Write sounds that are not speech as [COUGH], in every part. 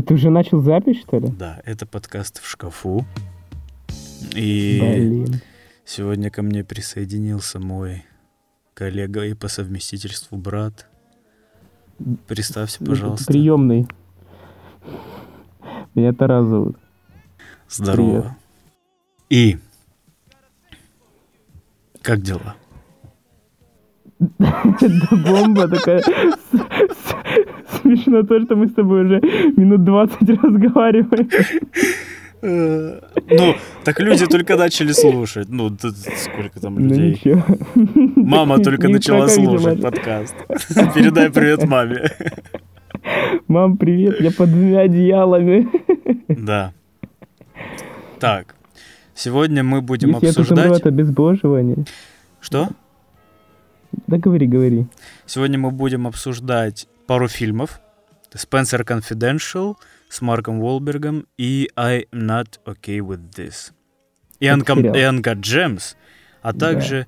А ты уже начал запись, что ли? Да, это подкаст в шкафу. И Блин. сегодня ко мне присоединился мой коллега и по совместительству брат. Представься, пожалуйста. Приемный. Меня Тарас зовут. Здорово. И как дела? [LAUGHS] Бомба такая. Смешно то, что мы с тобой уже минут 20 [LAUGHS] разговариваем. Э, Ну, так люди только начали слушать. Ну, сколько там Ну людей. Мама только начала слушать подкаст. [LAUGHS] Передай привет маме. Мам, привет, я под двумя одеялами. Да. Так. Сегодня мы будем Если обсуждать... от обезбоживания. Что? Да говори, говори. Сегодня мы будем обсуждать пару фильмов. Spencer Confidential с Марком Уолбергом и I'm Not Okay With This. И сериал. и Uncut Gems, а Да. также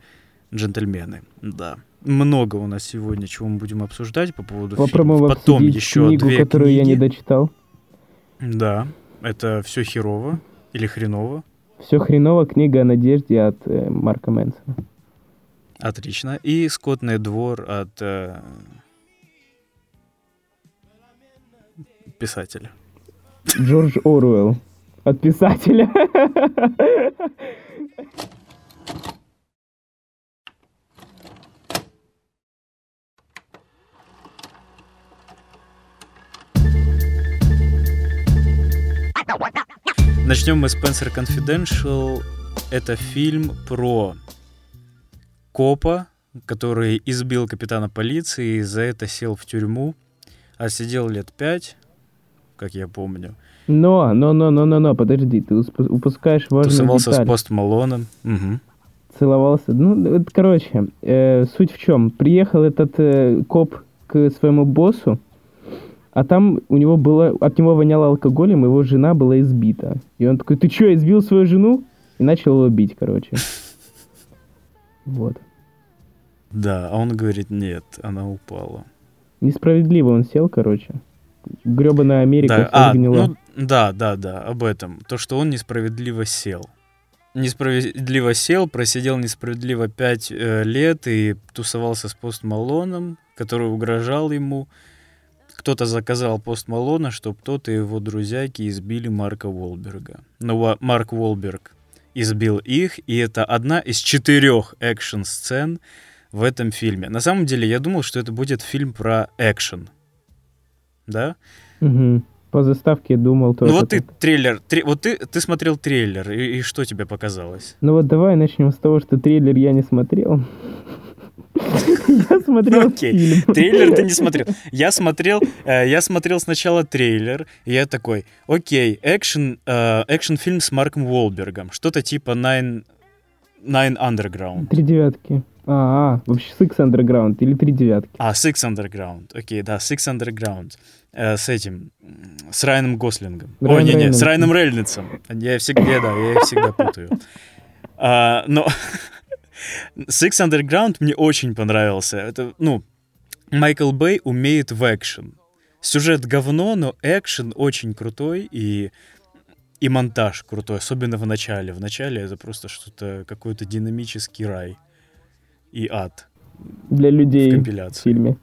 Джентльмены. Да. Много у нас сегодня чего мы будем обсуждать по поводу Попробуем фильмов. Потом еще книгу, две которую я не книги. дочитал. Да, это все херово или хреново. Все хреново, книга о надежде от э, Марка Мэнсона. Отлично. И Скотный двор от э, писателя. Джордж Оруэлл. От писателя. Начнем мы с Spencer Confidential. Это фильм про копа, который избил капитана полиции и за это сел в тюрьму, а сидел лет пять, как я помню. Но, но, но, но, но, но, подожди, ты упускаешь важную Тусовался деталь. с Пост Малоном. Мгм. Целовался. Ну, вот, короче, э, суть в чем? Приехал этот э, коп к своему боссу, а там у него было, от него воняло алкоголем, его жена была избита. И он такой, ты что, избил свою жену? И начал его бить, короче. [LAUGHS] Вот. Да, а он говорит, нет, она упала. Несправедливо он сел, короче. Гребаная Америка Да, а, ну, да, да, да, об этом. То, что он несправедливо сел. Несправедливо сел, просидел несправедливо пять э, лет и тусовался с Пост Малоном, который угрожал ему. Кто-то заказал Пост Малона, чтобы тот и его друзьяки избили Марка Уолберга. Но Ва- Марк Уолберг избил их, и это одна из четырех экшн-сцен в этом фильме. На самом деле, я думал, что это будет фильм про экшен. Да? Мгм. По заставке думал тоже. Ну вот ты трейлер, тре- вот ты, ты смотрел трейлер, и, и что тебе показалось? Ну вот давай начнем с того, что трейлер я не смотрел. Я смотрел Окей. Трейлер ты не смотрел. Я смотрел, э, я смотрел сначала трейлер, и я такой, окей, экшен, э, экшен фильм с Марком Уолбергом, что-то типа Nine, Nine Underground. Три девятки. А, а, вообще Six Underground или три девятки. А, Six Underground, окей, да, Six Underground. Э, с этим, с Райаном Гослингом. Райан не, не, с. Райаном Рейнольдсом. Я всегда, да, я их всегда путаю. А, но [LAUGHS] Six Underground мне очень понравился. Это, ну, Майкл Бэй умеет в экшен. Сюжет говно, но экшен очень крутой и и монтаж крутой, особенно в начале. В начале это просто что-то, какой-то динамический рай и ад Для в людей в компиляции. фильме.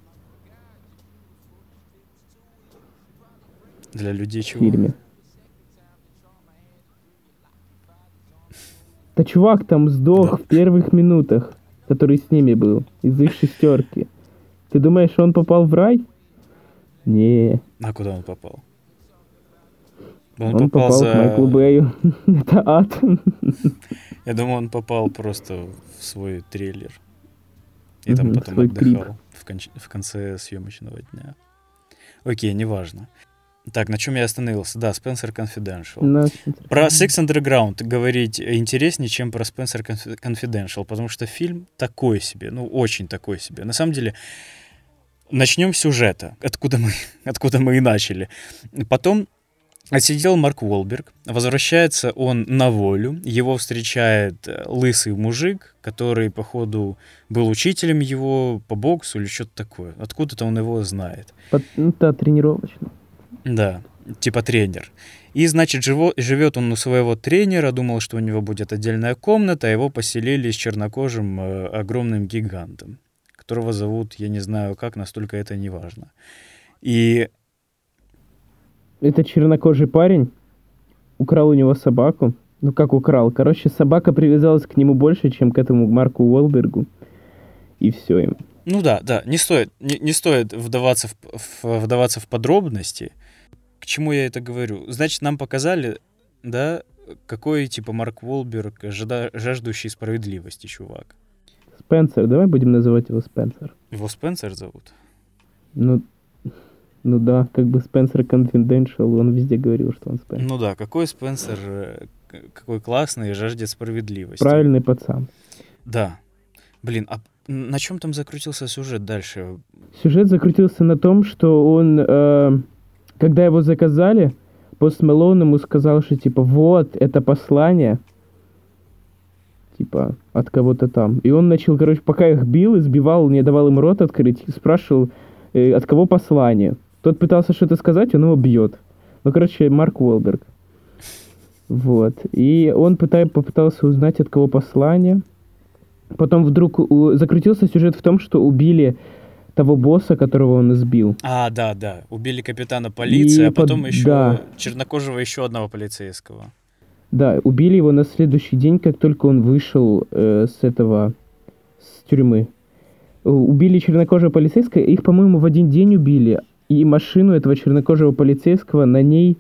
Для людей В чего? фильме. Да чувак там сдох Да. в первых минутах, который с ними был, из их шестерки. Ты думаешь, он попал в рай? Не, А куда он попал? Он, он, попал, попал за... к Майклу Бэю. [LAUGHS] Это ад. [LAUGHS] Я думаю, он попал просто в свой трейлер. И там потом отдыхал в, конце съемочного дня. Окей, неважно. Так, на чем я остановился? Да, Spencer Confidential. На- Про Six Underground говорить интереснее, чем про Spencer Confi- Confidential, потому что фильм такой себе, ну, очень такой себе. На самом деле, начнем с сюжета, откуда мы, [LAUGHS] откуда мы и начали. Потом отсидел Марк Уолберг, возвращается он на волю, его встречает э, лысый мужик, который, походу, был учителем его по боксу или что-то такое. Откуда-то он его знает. Под- ну да, тренировочно. Да. типа тренер. И, значит, живо, живет он у своего тренера, думал, что у него будет отдельная комната, а его поселили с чернокожим э, огромным гигантом, которого зовут, я не знаю как, настолько это не важно. И Это чернокожий парень украл у него собаку. Ну, как украл? Короче, собака привязалась к нему больше, чем к этому Марку Уолбергу. И все им. Ну да, да, не стоит, не, не стоит вдаваться в, в- вдаваться в подробности. К чему я это говорю? Значит, нам показали, да, какой типа Марк Волберг жада- жаждущий справедливости чувак. Спенсер, давай будем называть его Спенсер. Его Спенсер зовут. Ну, ну да, как бы Спенсер Confidential, он везде говорил, что он Спенсер. Ну да, какой Спенсер, э, какой классный жаждет справедливости. Правильный пацан. Да. Блин, а на чем там закрутился сюжет дальше? Сюжет закрутился на том, что он, э, когда его заказали, Пост Мэлоун ему сказал, что типа вот, это послание, типа от кого-то там. И он начал, короче, пока их бил, избивал, не давал им рот открыть, спрашивал, э, от кого послание. Тот пытался что-то сказать, он его бьет. Ну, короче, Марк Уолберг. Вот. И он пытай- попытался узнать, от кого послание. Потом вдруг у- закрутился сюжет в том, что убили того босса, которого он избил. А, да, да. Убили капитана полиции, И а потом под- еще да. чернокожего еще одного полицейского. Да, убили его на следующий день, как только он вышел э, с этого, с тюрьмы. Э, Убили чернокожего полицейского, их, по-моему, в один день убили. И машину этого чернокожего полицейского на ней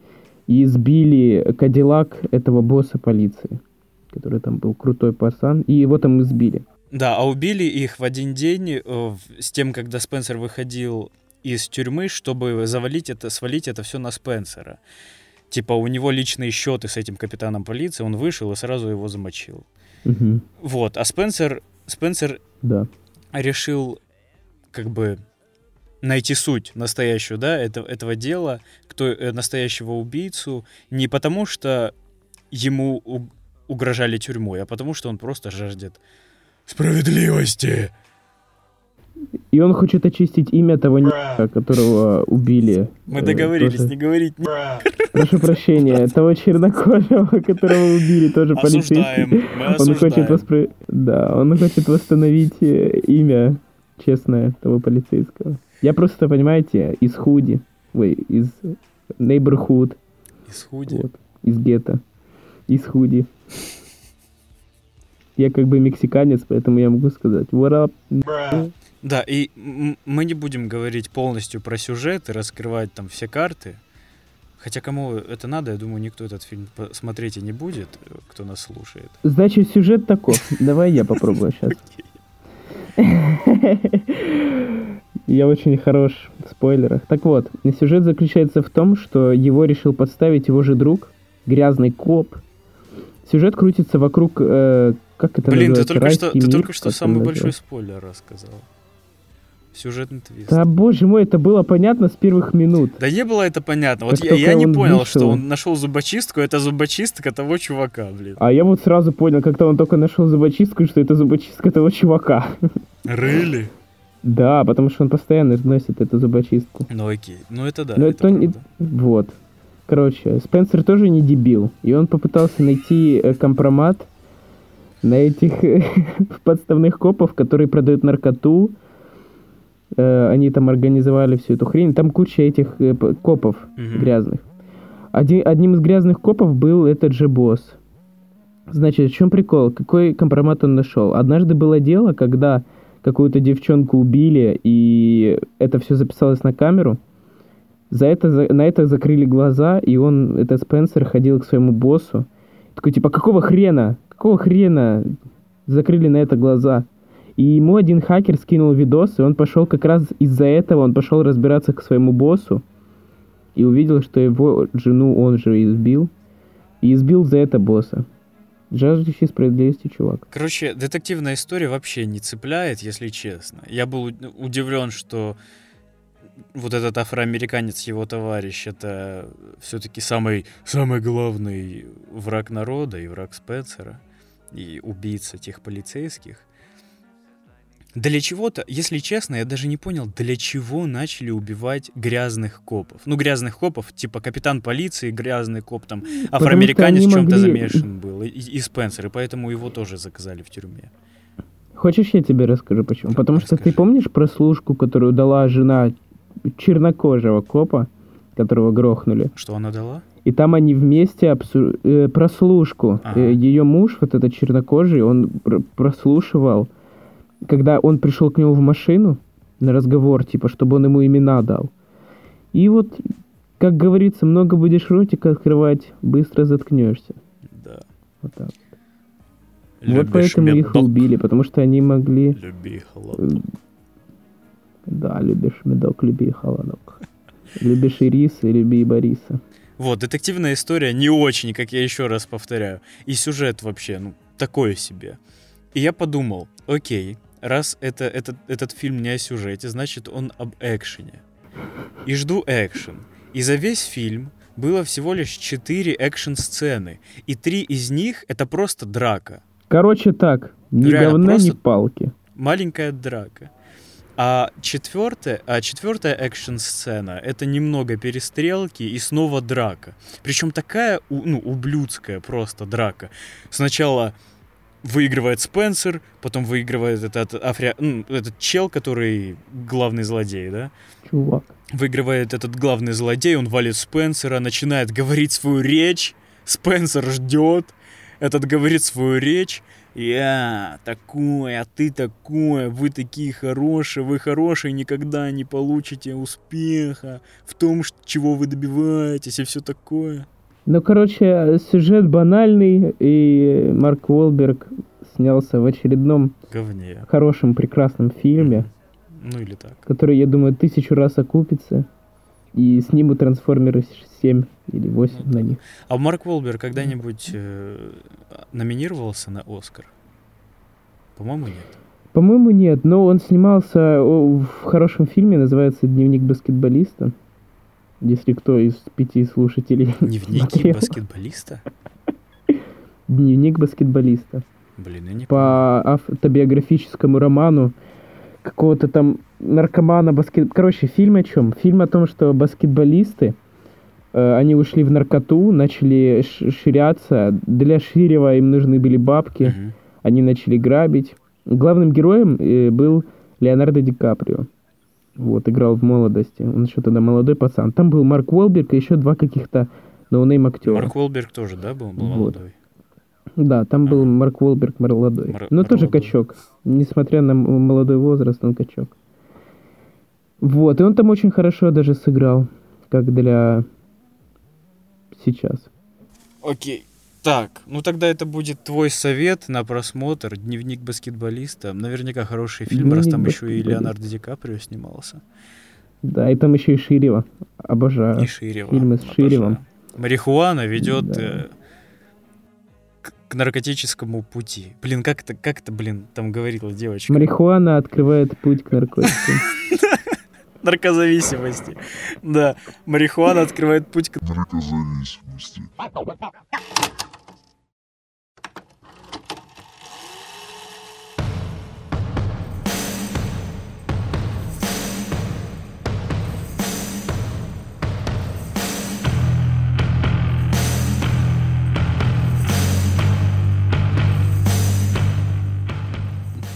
и сбили Кадиллак этого босса полиции, который там был крутой пацан, и его там избили. Да, а убили их в один день э, с тем, когда Спенсер выходил из тюрьмы, чтобы завалить это, свалить это все на Спенсера. Типа у него личные счеты с этим капитаном полиции, он вышел и сразу его замочил. Мгм, Вот, а Спенсер, Спенсер да. решил как бы найти суть настоящую, да, это, этого дела, кто э, настоящего убийцу, не потому что ему у- угрожали тюрьмой, а потому что он просто жаждет справедливости. И он хочет очистить имя того н***а, которого убили. Мы Э, договорились тоже- не говорить. ни- Прошу прощения, того чернокожего, которого убили, тоже полицейский. Он хочет, воспро- да, он хочет восстановить э, имя честное того полицейского. Я просто, понимаете, из худи, ой, из neighborhood, Из худи. вот, из гетто, из худи. Я как бы мексиканец, поэтому я могу сказать what up. Да, и мы не будем говорить полностью про сюжет и раскрывать там все карты. Хотя кому это надо, я думаю, никто этот фильм по- смотреть и не будет, кто нас слушает. Значит, сюжет таков. Давай я попробую сейчас. [LAUGHS] [LAUGHS] Я очень хорош в спойлерах. Так вот, сюжет заключается в том, что его решил подставить его же друг, грязный коп. Сюжет крутится вокруг, э, как это Блин, ты называется, только что, ты мир, только что самый большой спойлер рассказал. Сюжетный твист. Да, боже мой, это было понятно с первых минут. Да не было это понятно. Вот я, я не он понял, вышел. что он нашел зубочистку, это зубочистка того чувака, блин. А я вот сразу понял, когда он только нашел зубочистку, что это зубочистка того чувака. Рыли? Да, потому что он постоянно носит эту зубочистку. Ну окей, ну это да, Но это это не... Вот. Короче, Спенсер тоже не дебил. И он попытался найти э, компромат на этих [LAUGHS] подставных копов, которые продают наркоту. Э, Они там организовали всю эту хрень. Там куча этих э, копов грязных. Один, одним из грязных копов был этот же босс. Значит, в чем прикол? Какой компромат он нашел? Однажды было дело, когда какую-то девчонку убили, и это все записалось на камеру. За это, за- на это закрыли глаза, и он, этот Спенсер, ходил к своему боссу. Такой, типа, какого хрена? Какого хрена закрыли на это глаза? И ему один хакер скинул видос, и он пошел как раз из-за этого, он пошел разбираться к своему боссу, и увидел, что его жену он же избил, и избил за это босса. Жаждущий справедливости чувак. Короче, детективная история вообще не цепляет, если честно. Я был удивлен, что вот этот афроамериканец, его товарищ, это все-таки самый, самый главный враг народа и враг Спенсера, и убийца тех полицейских. Для чего-то, если честно, я даже не понял, для чего начали убивать грязных копов. Ну, грязных копов, типа капитан полиции, грязный коп, там, афроамериканец в чем-то могли- замешан был, и, и Спенсер, и поэтому его тоже заказали в тюрьме. Хочешь, я тебе расскажу, почему? Потому что ты Расскажи. помнишь прослушку, которую дала жена чернокожего копа, которого грохнули? Что она дала? И там они вместе обсу- э, прослушку. Ага. ее муж, вот этот чернокожий, он пр- прослушивал, когда он пришел к нему в машину на разговор, типа, чтобы он ему имена дал. И вот, как говорится, много будешь ротик открывать, быстро заткнешься. Да. Вот так. Любишь вот поэтому их медок? убили, потому что они могли... Люби э, Да, любишь медок, люби холодок. Любишь Ириса, люби и Бориса. Вот, детективная история не очень, как я еще раз повторяю. И сюжет вообще, ну, такое себе. И я подумал, окей, раз это, этот, этот фильм не о сюжете, значит он об экшене. И жду экшен. И за весь фильм было всего лишь 4 экшен-сцены. И три из них это просто драка. Короче так, ни Реально, говна, ни палки. Маленькая драка. А четвертая, а четвертая экшн-сцена это немного перестрелки и снова драка. Причем такая, ну, ублюдская просто драка. Сначала выигрывает Спенсер, потом выигрывает этот, афри... ну, этот чел, который главный злодей, да? Чувак. Выигрывает этот главный злодей, он валит Спенсера, начинает говорить свою речь. Спенсер ждет, этот говорит свою речь. Я такой, а ты такой, вы такие хорошие, вы хорошие, никогда не получите успеха в том, чего вы добиваетесь и все такое. Ну, короче, сюжет банальный, и Марк Уолберг снялся в очередном Говне. хорошем, прекрасном фильме, Ну или так. который, я думаю, тысячу раз окупится, и снимут Трансформеры 7 или 8 на них. А Марк Волбер когда-нибудь э, номинировался на Оскар? По-моему, нет. По-моему, нет, но он снимался в хорошем фильме, называется «Дневник баскетболиста». Если кто из пяти слушателей Дневники баскетболиста? [LAUGHS] «Дневник баскетболиста». Блин, я не по автобиографическому роману какого-то там наркомана баскет... Короче, фильм о чем? Фильм о том, что баскетболисты, э, они ушли в наркоту, начали ширяться. Для Ширева им нужны были бабки, Мгм. они начали грабить. Главным героем э, был Леонардо Ди Каприо. Вот, играл в молодости. Он еще тогда молодой пацан. Там был Марк Уолберг и еще два каких-то no-name актера. Марк Уолберг тоже, да, был, был Вот. молодой? Да, там был Марк Уолберг молодой. Мар- Но тоже молодой. качок. Несмотря на молодой возраст, он качок. Вот, и он там очень хорошо даже сыграл, как для сейчас. Окей. Так, ну тогда это будет твой совет на просмотр «Дневник баскетболиста». Наверняка хороший фильм, раз «Дневник там еще и баскетболиста». Леонардо Ди Каприо снимался. Да, и там еще и Ширева. Обожаю. И Ширева. фильмы с обожаю. Ширевом. Марихуана ведет Да. э, к, к наркотическому пути. Блин, как это, как это, блин, там говорила девочка? Марихуана открывает путь к наркотикам. [LAUGHS] Наркозависимости. Да, марихуана открывает путь к... наркозависимости.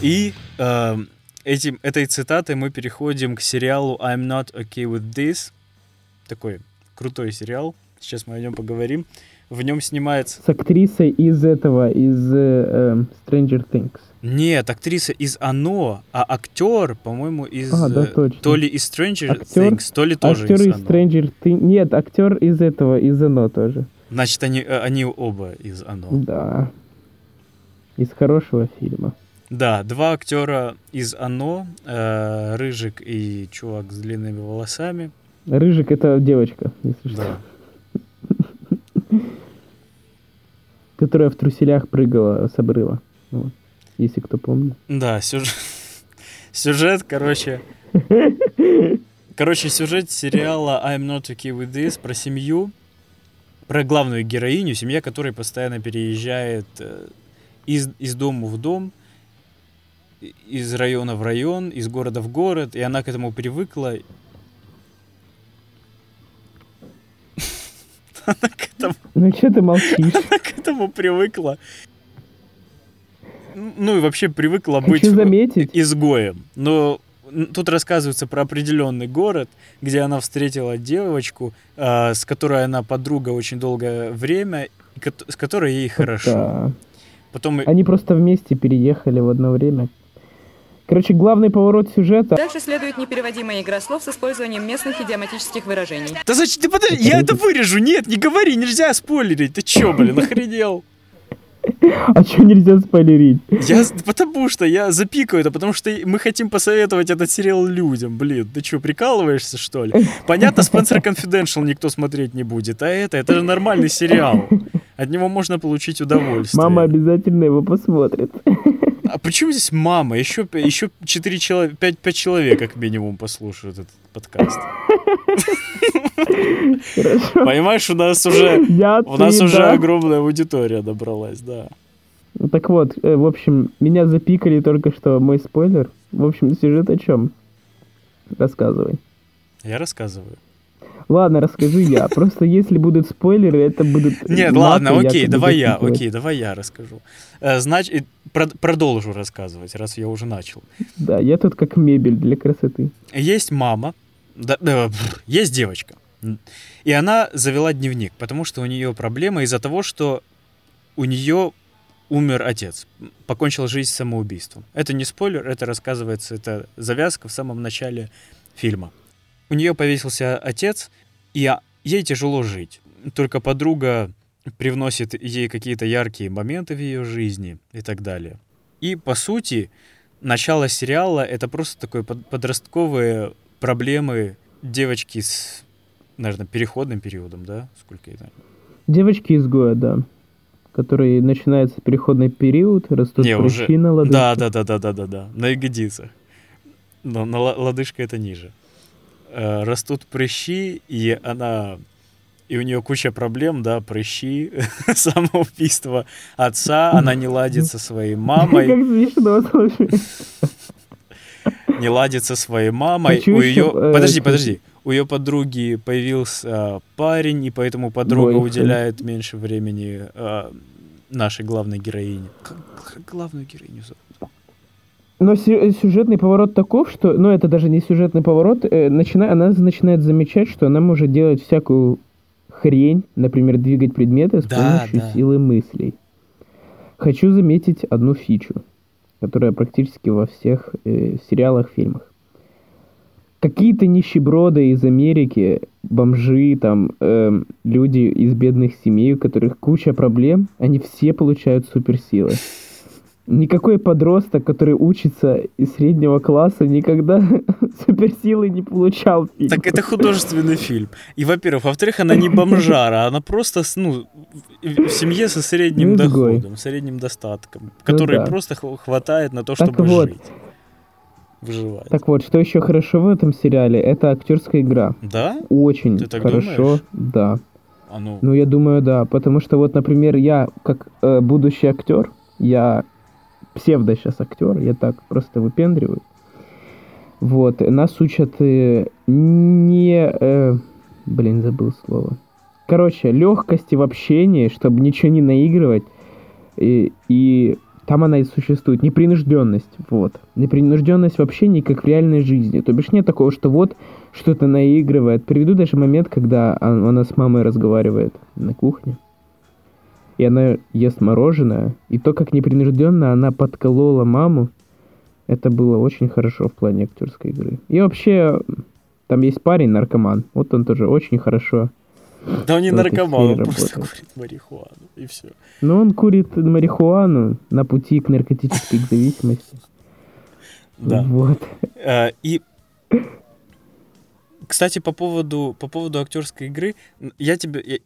И э, этим, этой цитатой мы переходим к сериалу I'm Not Okay With This. Такой крутой сериал. Сейчас мы о нем поговорим. В нем снимается... С актрисой из этого, из э, эм, Stranger Things. Нет, актриса из «Оно», а актер, по-моему, из... А, да, э, точно. То ли из Stranger Актер- Things, то ли тоже Актер из из «Оно». Stranger Things. Нет, актер из этого, из Оно тоже. Значит, они, э, они оба из «Оно». Да. Из хорошего фильма. Да, два актера из «Оно», э, Рыжик и чувак с длинными волосами. Рыжик это девочка, если что. Да. [LAUGHS] Которая в труселях прыгала с обрыва. Вот. Если кто помнит. Да, сюжет, [LAUGHS] сюжет, короче... [LAUGHS] Короче, сюжет сериала I'm Not Okay With This про семью, про главную героиню, семья которой постоянно переезжает э, из, из дома в дом. Из района в район, из города в город, и она к этому привыкла. [LAUGHS] Она к этому, Ну что ты молчишь? [LAUGHS] она к этому привыкла. Ну и вообще привыкла быть Хочу заметить, изгоем. Но тут рассказывается про определенный город, где она встретила девочку, а, с которой она подруга очень долгое время, с которой ей хорошо. да. Потом Они просто вместе переехали в одно время. Короче, главный поворот сюжета. Дальше следует непереводимая игра слов с использованием местных идиоматических выражений. Да зачем? Ты подожди, я это вырежу. Нет, не говори, нельзя спойлерить. Ты чё, блин, охренел? А что нельзя спойлерить? Я, потому что я запикаю это, потому что мы хотим посоветовать этот сериал людям. Блин, ты что, прикалываешься, что ли? Понятно, Spencer Confidential никто смотреть не будет, а это, это же нормальный сериал. От него можно получить удовольствие. Мама обязательно его посмотрит. А почему здесь мама? Еще, еще 4 человека, 5, 5 человек как минимум послушают этот подкаст. Хорошо. Понимаешь, у нас уже, Я, у нас ты, уже да. огромная аудитория набралась, да. Так вот, э, в общем, меня запикали только что мой спойлер. В общем, сюжет о чем? Рассказывай. Я рассказываю. Ладно, расскажи я. Просто если будут спойлеры, это будут... Нет, ладно, окей, давай я, окей, давай я расскажу. Значит, продолжу рассказывать, раз я уже начал. Да, я тут как мебель для красоты. Есть мама, да, да, пф, есть девочка, и она завела дневник, потому что у нее проблема из-за того, что у нее умер отец, покончил жизнь самоубийством. Это не спойлер, это рассказывается, это завязка в самом начале фильма. У нее повесился отец, и а- ей тяжело жить. Только подруга привносит ей какие-то яркие моменты в ее жизни и так далее. И, по сути, начало сериала — это просто такой под- подростковые проблемы девочки с, наверное, переходным периодом, да? Сколько это? Девочки-изгоя, да. Который начинается переходный период, растут Не, уже- на лодыжке. Да, да, да, да, да, да, да. На ягодицах. Но на лодыжка это ниже. Э, растут прыщи, и она... И у нее куча проблем, да, прыщи, [LAUGHS] самоубийство отца, она не ладит со своей мамой, Как смешно, слушай. не ладит со своей мамой. Хочу у ее... э, Подожди, тут- подожди. У ее подруги появился э, парень, и поэтому подруга уделяет меньше времени э, нашей главной героине. Как, как главную героиню зовут? Но сю- сюжетный поворот таков, что, ну это даже не сюжетный поворот, э, начина- она начинает замечать, что она может делать всякую хрень, например, двигать предметы с Да, помощью да. силы мыслей. Хочу заметить одну фичу, которая практически во всех э, сериалах, фильмах. Какие-то нищеброды из Америки, бомжи, там, эм, люди из бедных семей, у которых куча проблем, они все получают суперсилы. Никакой подросток, который учится из среднего класса, никогда [LAUGHS] суперсилы не получал. в фильмах. Так это художественный фильм. И, во-первых, во-вторых, она не бомжара, она просто, ну, в семье со средним Ну, доходом, средним достатком, который да. просто хва- хватает на то, Так чтобы вот. жить. Выживать. Так вот, что еще хорошо в этом сериале, это актерская игра. Да? Очень Ты так хорошо, думаешь? да. А ну, Ну, я думаю, да. Потому что вот, например, я, как э, будущий актер, я псевдо сейчас актер, я так просто выпендриваю. Вот, нас учат э, не... э, блин, забыл слово. Короче, легкости в общении, чтобы ничего не наигрывать. И, и там она и существует. Непринужденность. Вот. Непринужденность в общении, как в реальной жизни. То бишь нет такого, что вот что-то наигрывает. Приведу даже момент, когда он- она с мамой разговаривает на кухне. И она ест мороженое. И то, как непринужденно она подколола маму, это было очень хорошо в плане актерской игры. И вообще, там есть парень, наркоман. Вот он тоже очень хорошо. да он не наркоман, он просто курит марихуану, и все. Но он курит марихуану на пути к наркотической зависимости. Да. Вот. Э, И, кстати, по поводу, по поводу актерской игры, я тебе,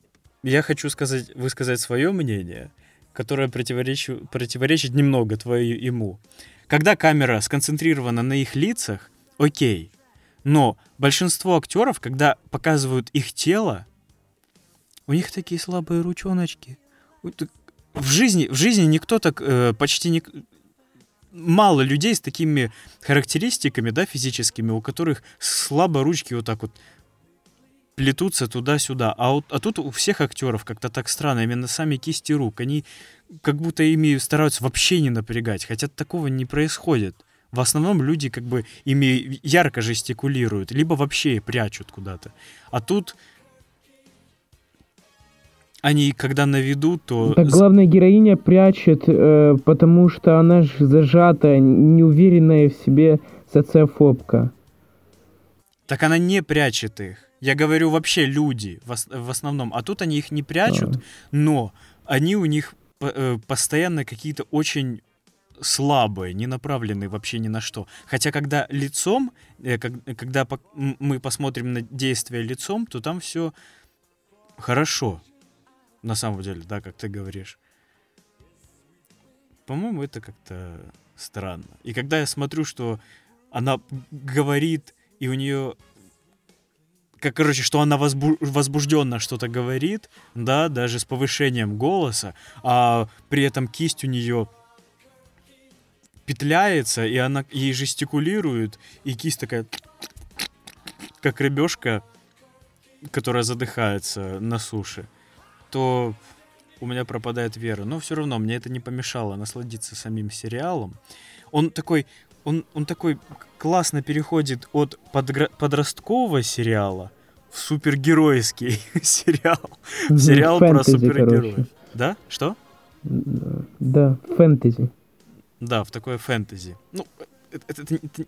я, хочу сказать, высказать свое мнение, которое противоречит, противоречит немного твоему. Когда камера сконцентрирована на их лицах, окей, но большинство актеров, когда показывают их тело, у них такие слабые ручоночки. В жизни, в жизни никто так э, почти не... мало людей с такими характеристиками, да, физическими, у которых слабо ручки вот так вот плетутся туда-сюда. А, вот, а тут у всех актеров как-то так странно, именно сами кисти рук, они как будто ими стараются вообще не напрягать, хотя такого не происходит. В основном люди как бы ими ярко жестикулируют, либо вообще прячут куда-то. А тут они когда на виду, то... Так главная героиня прячет, э, потому что она же зажата, неуверенная в себе социофобка. Так она не прячет их. Я говорю вообще люди в, основном. А тут они их не прячут, а. но они у них э, постоянно какие-то очень слабые, не направленные вообще ни на что. Хотя когда лицом, э, когда мы посмотрим на действие лицом, то там все хорошо. На самом деле, да, как ты говоришь. По-моему, это как-то странно. И когда я смотрю, что она говорит, и у нее как, короче, что она возбу- возбужденно что-то говорит, да, даже с повышением голоса, а при этом кисть у нее петляется, и она ей жестикулирует, и кисть такая, как рыбешка, которая задыхается на суше, то у меня пропадает вера. Но все равно мне это не помешало насладиться самим сериалом. Он такой, он, он такой классно переходит от подгра- подросткового сериала в супергеройский [LAUGHS] сериал. В сериал про супергероев. Да? Что? Да, фэнтези. Да, в такое фэнтези. Ну, это, это, это, это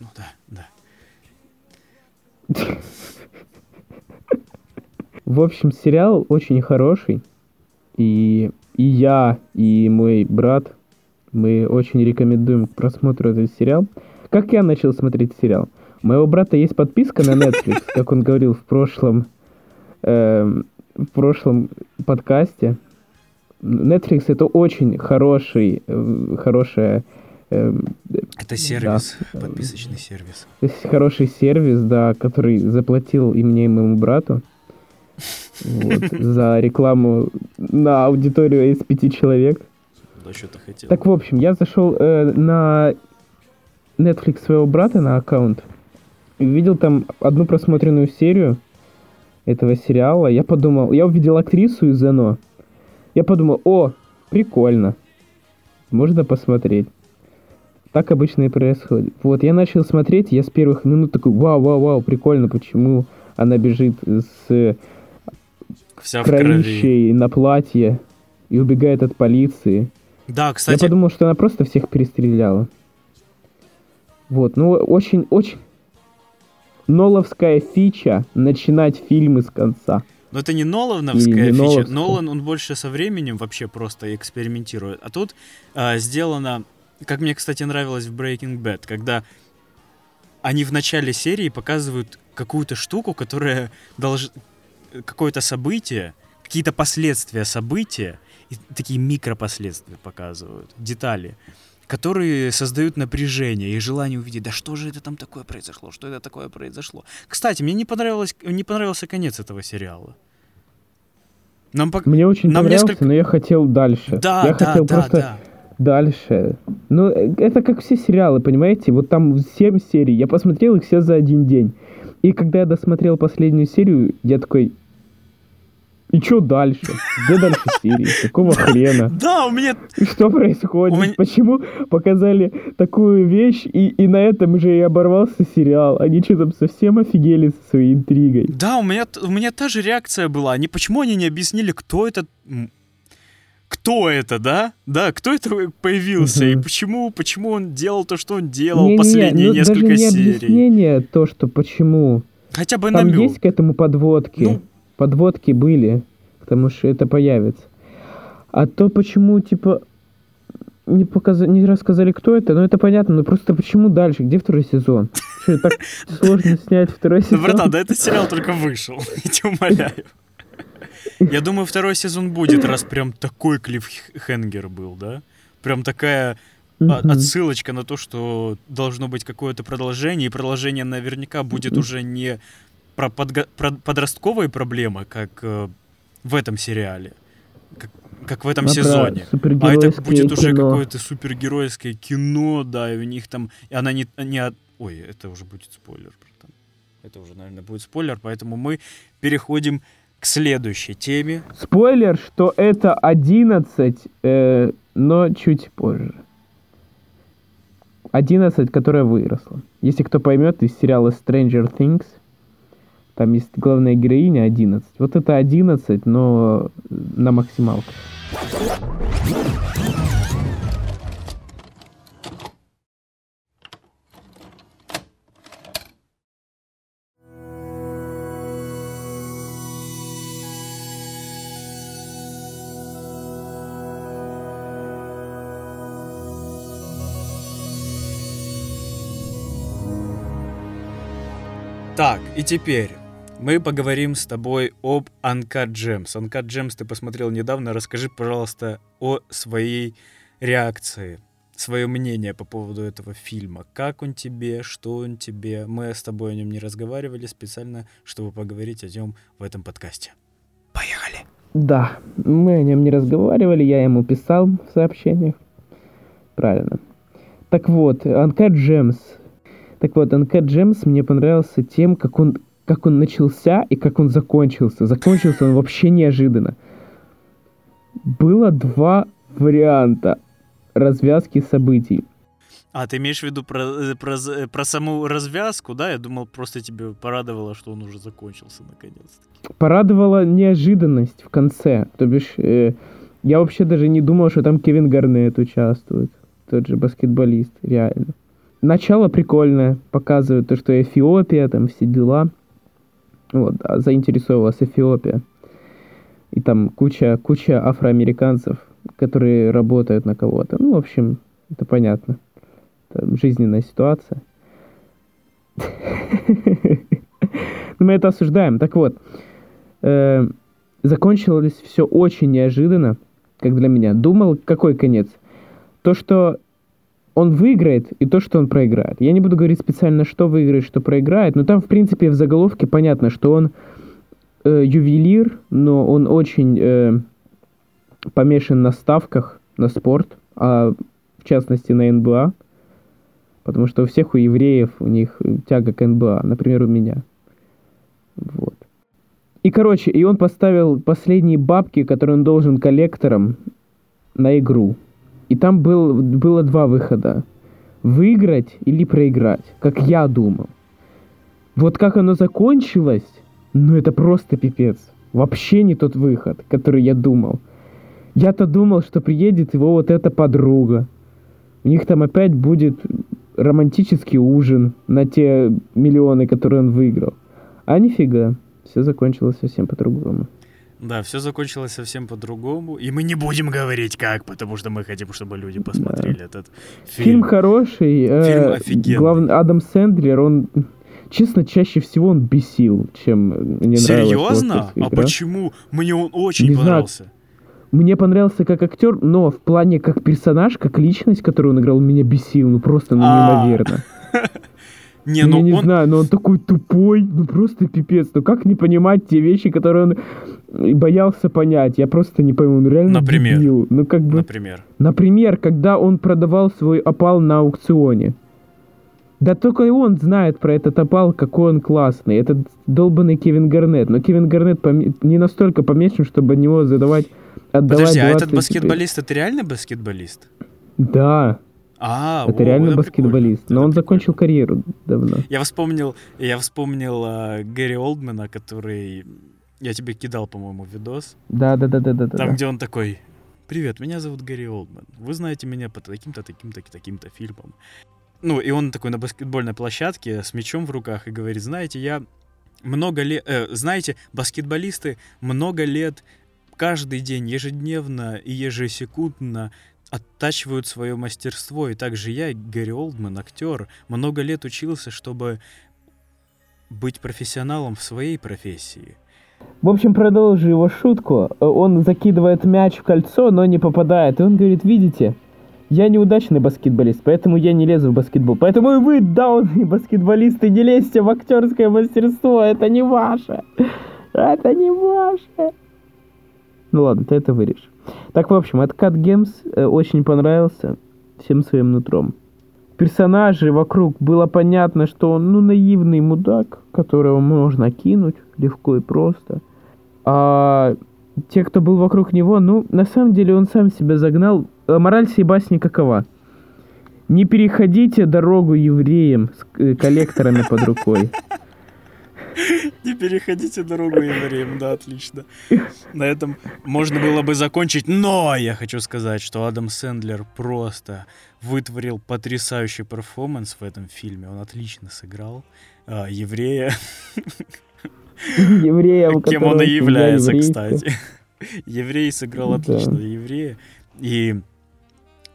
ну да, да. В общем, сериал очень хороший. И, и я, и мой брат, мы очень рекомендуем к просмотру этот сериал. Как я начал смотреть сериал? У моего брата есть подписка на Netflix, [LAUGHS] как он говорил в прошлом, э, в прошлом подкасте. Netflix это очень хороший, э, хорошая... Э, это сервис, да, подписочный сервис. Хороший сервис, да, который заплатил и мне, и моему брату [LAUGHS] вот, за рекламу на аудиторию из пяти человек. Да, что ты хотел. Так, в общем, я зашел э, на Netflix своего брата на аккаунт, видел там одну просмотренную серию этого сериала. Я подумал, я увидел актрису из Зено. Я подумал, о, прикольно. Можно посмотреть. Так обычно и происходит. Вот, я начал смотреть, я с первых минут такой, вау, вау, вау, прикольно, почему она бежит с Вся кровищей на платье и убегает от полиции. Да, кстати... Я подумал, что она просто всех перестреляла. Вот, ну, очень-очень ноловская фича начинать фильмы с конца. Но это не Нолановская не фича. Ноловская. Нолан, он больше со временем вообще просто экспериментирует. А тут э, сделано, как мне, кстати, нравилось в Breaking Bad, когда они в начале серии показывают какую-то штуку, которая должна... Какое-то событие, какие-то последствия события, и такие микропоследствия показывают, детали которые создают напряжение и желание увидеть, да что же это там такое произошло, что это такое произошло. Кстати, мне не, понравилось, не понравился конец этого сериала. Нам пок... Мне очень Нам понравился, несколько... но я хотел дальше. Да, я да, хотел да, просто да. дальше. Ну, это как все сериалы, понимаете? Вот там 7 серий, я посмотрел их все за один день. И когда я досмотрел последнюю серию, я такой, и что дальше? Где дальше серии? Какого хрена? Да, у меня... Что происходит? Меня... Почему показали такую вещь, и, и на этом уже и оборвался сериал? Они что там совсем офигели со своей интригой? Да, у меня, у меня та же реакция была. Они, почему они не объяснили, кто это... Кто это, да? Да, кто это появился? Угу. И почему, почему он делал то, что он делал не, последние не, ну, несколько даже не серий? объяснение то, что почему. Хотя бы Там намек. есть к этому подводки. Ну, подводки были, потому что это появится. А то почему, типа, не, показали, не рассказали, кто это, ну это понятно, но просто почему дальше? Где второй сезон? Что, так [LAUGHS] сложно снять второй сезон? Ну, братан, да этот сериал только вышел, [LAUGHS] я тебя умоляю. Я думаю, второй сезон будет, раз прям такой клиффхенгер был, да? Прям такая отсылочка на то, что должно быть какое-то продолжение, и продолжение наверняка будет уже не про, подго- про подростковые проблемы, как э, в этом сериале. Как, как в этом А про сезоне. А это будет уже кино. какое-то супергеройское кино, да, и у них там... И она не... не Ой, это уже будет спойлер, братан. Это уже, наверное, будет спойлер, поэтому мы переходим к следующей теме. Спойлер, что это 11, э, но чуть позже. 11, которая выросла. Если кто поймет из сериала Stranger Things, там есть главная героиня 11. Вот это 11, но на максималках. Так, и теперь мы поговорим с тобой об Uncut Gems. Uncut Gems ты посмотрел недавно. Расскажи, пожалуйста, о своей реакции, свое мнение по поводу этого фильма. Как он тебе, что он тебе? Мы с тобой о нем не разговаривали специально, чтобы поговорить о нем в этом подкасте. Поехали! Да, мы о нем не разговаривали, я ему писал в сообщениях. Правильно. Так вот, Uncut Gems. Так вот, Uncut Gems мне понравился тем, как он, как он начался и как он закончился. Закончился он вообще неожиданно. Было два варианта развязки событий. А, ты имеешь в виду про, э, про, з- про саму развязку, да? Я думал, просто тебе порадовало, что он уже закончился наконец-то. Порадовала неожиданность в конце. То бишь, э, я вообще даже не думал, что там Кевин Гарнет участвует. Тот же баскетболист, реально. Начало прикольное. Показывает то, что Эфиопия, там все дела. Вот, а заинтересовалась Эфиопия. И там куча, куча афроамериканцев, которые работают на кого-то. Ну, в общем, это понятно. Это жизненная ситуация. [LAUGHS] Мы это осуждаем. Так вот, э, закончилось все очень неожиданно, как для меня. Думал, какой конец? То, что он выиграет, и то, что он проиграет. Я не буду говорить специально, что выиграет, что проиграет, но там, в принципе, в заголовке понятно, что он э, ювелир, но он очень э, помешан на ставках, на спорт, а в частности на НБА, потому что у всех у евреев у них тяга к НБА, например, у меня. Вот. И, короче, и он поставил последние бабки, которые он должен коллекторам на игру. И там был, было два выхода. Выиграть или проиграть, как я думал. Вот как оно закончилось, ну это просто пипец. Вообще не тот выход, который я думал. Я-то думал, что приедет его вот эта подруга. У них там опять будет романтический ужин на те миллионы, которые он выиграл. А нифига. Все закончилось совсем по-другому. Да, все закончилось совсем по-другому. И мы не будем говорить как, потому что мы хотим, чтобы люди посмотрели этот Фильм, фильм. хороший. э, Фильм офигенный. главный- Адам Сэндлер, он, честно, чаще всего он бесил, чем мне нравилась его Серьезно? А почему? Мне он очень Не знаю. понравился. Мне понравился как актер, но в плане как персонаж, как личность, которую он играл, меня бесил, ну просто ну, А, неимоверно. [LAUGHS] Не, Ну, я не он... знаю, но он такой тупой, ну просто пипец. Ну как не понимать те вещи, которые он боялся понять? Я просто не пойму, он реально Например? дебил. Ну как бы... Например. Например, когда он продавал свой опал на аукционе. Да только и он знает про этот опал, какой он классный. Этот долбанный Кевин Гарнет. Но Кевин Гарнет поме- не настолько помечен, чтобы от него задавать, отдавать Подожди, а 20 этот баскетболист, это реально баскетболист? Да, А, это о, реально это баскетболист. прикольно, Но он закончил карьеру давно. Я вспомнил, я вспомнил а, Гэри Олдмана, который... Я тебе кидал, по-моему, видос. Да, да, да, да, да, да. Там, да. где он такой, привет, меня зовут Гэри Олдман. Вы знаете меня по таким-то, таким-то, таким-то фильмам. Ну, и он такой на баскетбольной площадке с мячом в руках и говорит, знаете, я много лет... э, знаете, баскетболисты много лет каждый день, ежедневно и ежесекундно оттачивают свое мастерство. И также я, Гэри Олдман, актер, много лет учился, чтобы быть профессионалом в своей профессии. В общем, продолжу его шутку. Он закидывает мяч в кольцо, но не попадает. И он говорит, видите, я неудачный баскетболист, поэтому я не лезу в баскетбол. Поэтому и вы, даунные баскетболисты, не лезьте в актерское мастерство. Это не ваше. Это не ваше. Ну ладно, ты это вырежешь. Так, в общем, Cat Games э, очень понравился всем своим нутром. Персонажи вокруг было понятно, что он, ну, наивный мудак, которого можно кинуть легко и просто. А те, кто был вокруг него, ну, на самом деле он сам себя загнал. А мораль сей басни какова? Не переходите дорогу евреям с э, коллекторами под рукой. Не переходите дорогу евреям, да, отлично. На этом можно было бы закончить, но я хочу сказать, что Адам Сэндлер просто вытворил потрясающий перформанс в этом фильме. Он отлично сыграл а, еврея. Еврея, Кем он и является, кстати. Еврей сыграл отлично еврея. И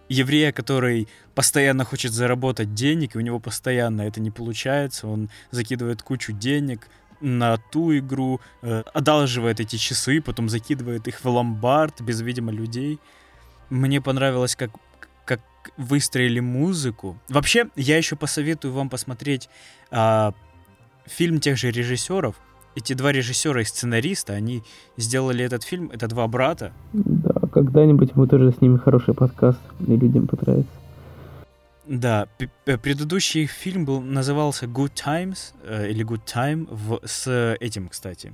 еврея, который постоянно хочет заработать денег, и у него постоянно это не получается, он закидывает кучу денег на ту игру, э, одалживает эти часы, потом закидывает их в ломбард без, видимо, людей. Мне понравилось, как, как выстроили музыку. Вообще, я еще посоветую вам посмотреть э, фильм тех же режиссеров. Эти два режиссера и сценариста, они сделали этот фильм, это два брата. Да, когда-нибудь мы тоже снимем хороший подкаст, и людям понравится. Да, э, предыдущий фильм был, назывался Good Times, э, или Good Time, в, с этим, кстати.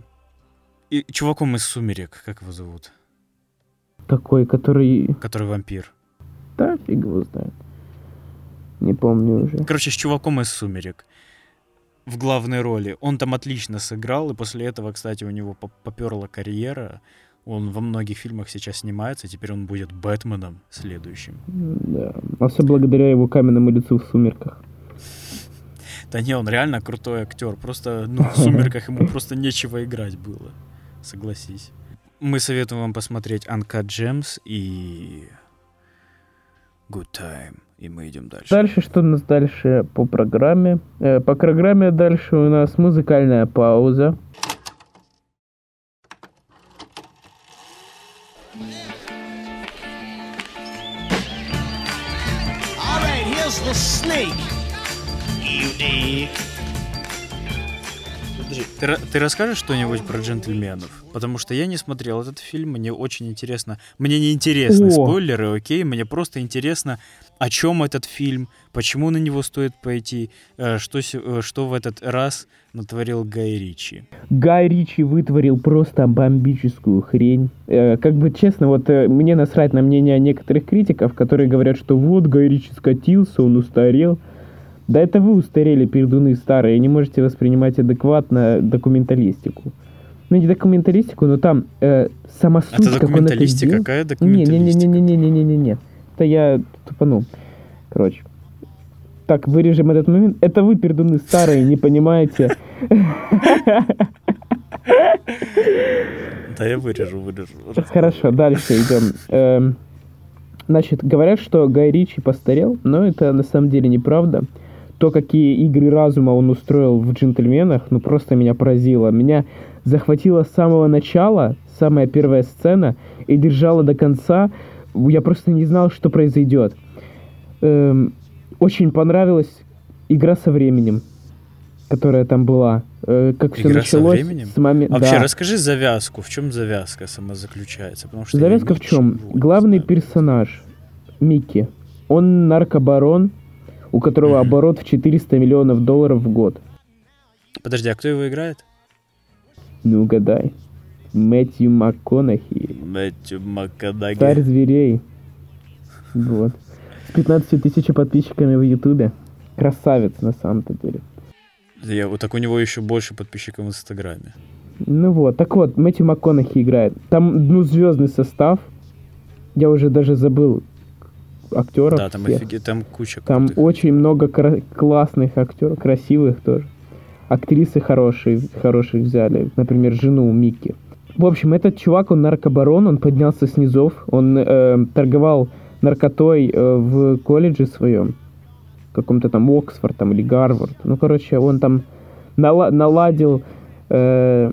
И чуваком из «Сумерек», как его зовут? Такой, который... Который вампир. Да, фиг его знает. Не помню уже. Короче, с чуваком из «Сумерек» в главной роли. Он там отлично сыграл, и после этого, кстати, у него поперла карьера. Он во многих фильмах сейчас снимается, теперь он будет Бэтменом следующим. Да, а все благодаря его каменному лицу в «Сумерках». Да не, он реально крутой актер. Просто ну, в «Сумерках» ему просто нечего играть было. Согласись. Мы советуем вам посмотреть Uncut Gems и Good Time. И мы идем дальше. Дальше, что у нас дальше по программе? Э, по программе дальше у нас музыкальная пауза. snake. Unique. Подожди, ты, ты расскажешь что-нибудь про джентльменов? Потому что я не смотрел этот фильм, мне очень интересно. Мне не интересны О! спойлеры, окей? Мне просто интересно, о чем этот фильм, почему на него стоит пойти, э, что, э, что в этот раз натворил Гай Ричи. Гай Ричи вытворил просто бомбическую хрень. Э, как бы честно, вот мне насрать на мнение некоторых критиков, которые говорят, что вот Гай Ричи скатился, он устарел. Да это вы устарели, пердуны старые, не можете воспринимать адекватно документалистику. Ну, не документалистику, но там э, сама суть, это как он это какая документалистика? Не-не-не-не-не-не-не-не. Это я тупанул. Короче. Так, вырежем этот момент. Это вы, пердуны старые, не понимаете. Да, я вырежу, вырежу. Хорошо, дальше идем. Эм, значит, говорят, что Гай Ричи постарел, но это на самом деле неправда то, какие игры разума он устроил в «Джентльменах», ну просто меня поразило. Меня захватило с самого начала, самая первая сцена, и держала до конца. Я просто не знал, что произойдет. Эм, очень понравилась игра со временем, которая там была. Э, как все началось со временем? с момента. Вообще, да. расскажи завязку. В чем завязка сама заключается? Потому что завязка в чем? Главный персонаж Микки. Он наркобарон, у которого оборот в 400 миллионов долларов в год. Подожди, а кто его играет? Ну, угадай. Мэтью МакКонахи. Мэтью МакКонахи. Царь зверей. Вот. С 15 тысяч подписчиками в Ютубе. Красавец, на самом-то деле. Я, вот так у него еще больше подписчиков в Инстаграме. Ну вот, так вот, Мэтью МакКонахи играет. Там, ну, звездный состав. Я уже даже забыл, актеров. Да, там, всех. офиге, там куча Там крутых. очень много кра- классных актеров, красивых тоже. Актрисы хорошие, хорошие взяли. Например, жену Микки. В общем, этот чувак, он наркобарон, он поднялся с низов, он э, торговал наркотой э, в колледже своем, каком-то там Оксфорд там, или Гарвард. Ну, короче, он там нала- наладил э,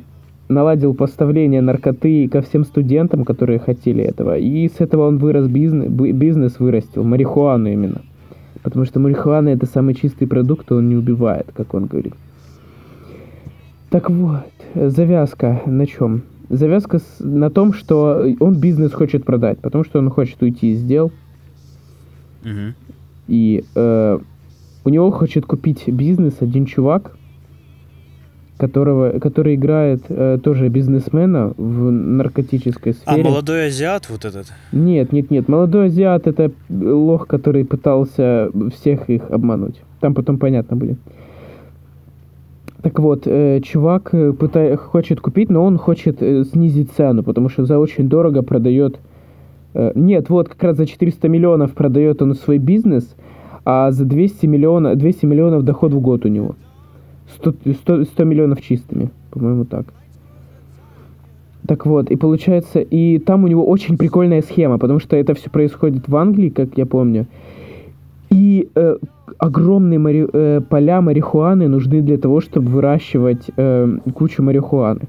наладил поставление наркоты ко всем студентам, которые хотели этого. И с этого он вырос бизнес, бизнес вырастил, марихуану именно. Потому что марихуана это самый чистый продукт, он не убивает, как он говорит. Так вот, завязка на чем? завязка с- на том, что он бизнес хочет продать, потому что он хочет уйти из дел, Мгм. и э, у него хочет купить бизнес один чувак, которого, который играет э, тоже бизнесмена в наркотической А, сфере. молодой азиат вот этот? Нет, нет, нет. Молодой азиат это лох, который пытался всех их обмануть. Там потом понятно будет. Так вот, э, чувак э, пыта- хочет купить, но он хочет э, снизить цену, потому что за очень дорого продает. э, нет, вот как раз за 400 миллионов продает он свой бизнес, а за 200 миллионов, 200 миллионов доход в год у него. 100, 100, 100 миллионов чистыми, по-моему, так. Так вот, и получается, и там у него очень прикольная схема, потому что это все происходит в Англии, как я помню. И э, огромные мари- э, поля марихуаны нужны для того, чтобы выращивать э, кучу марихуаны.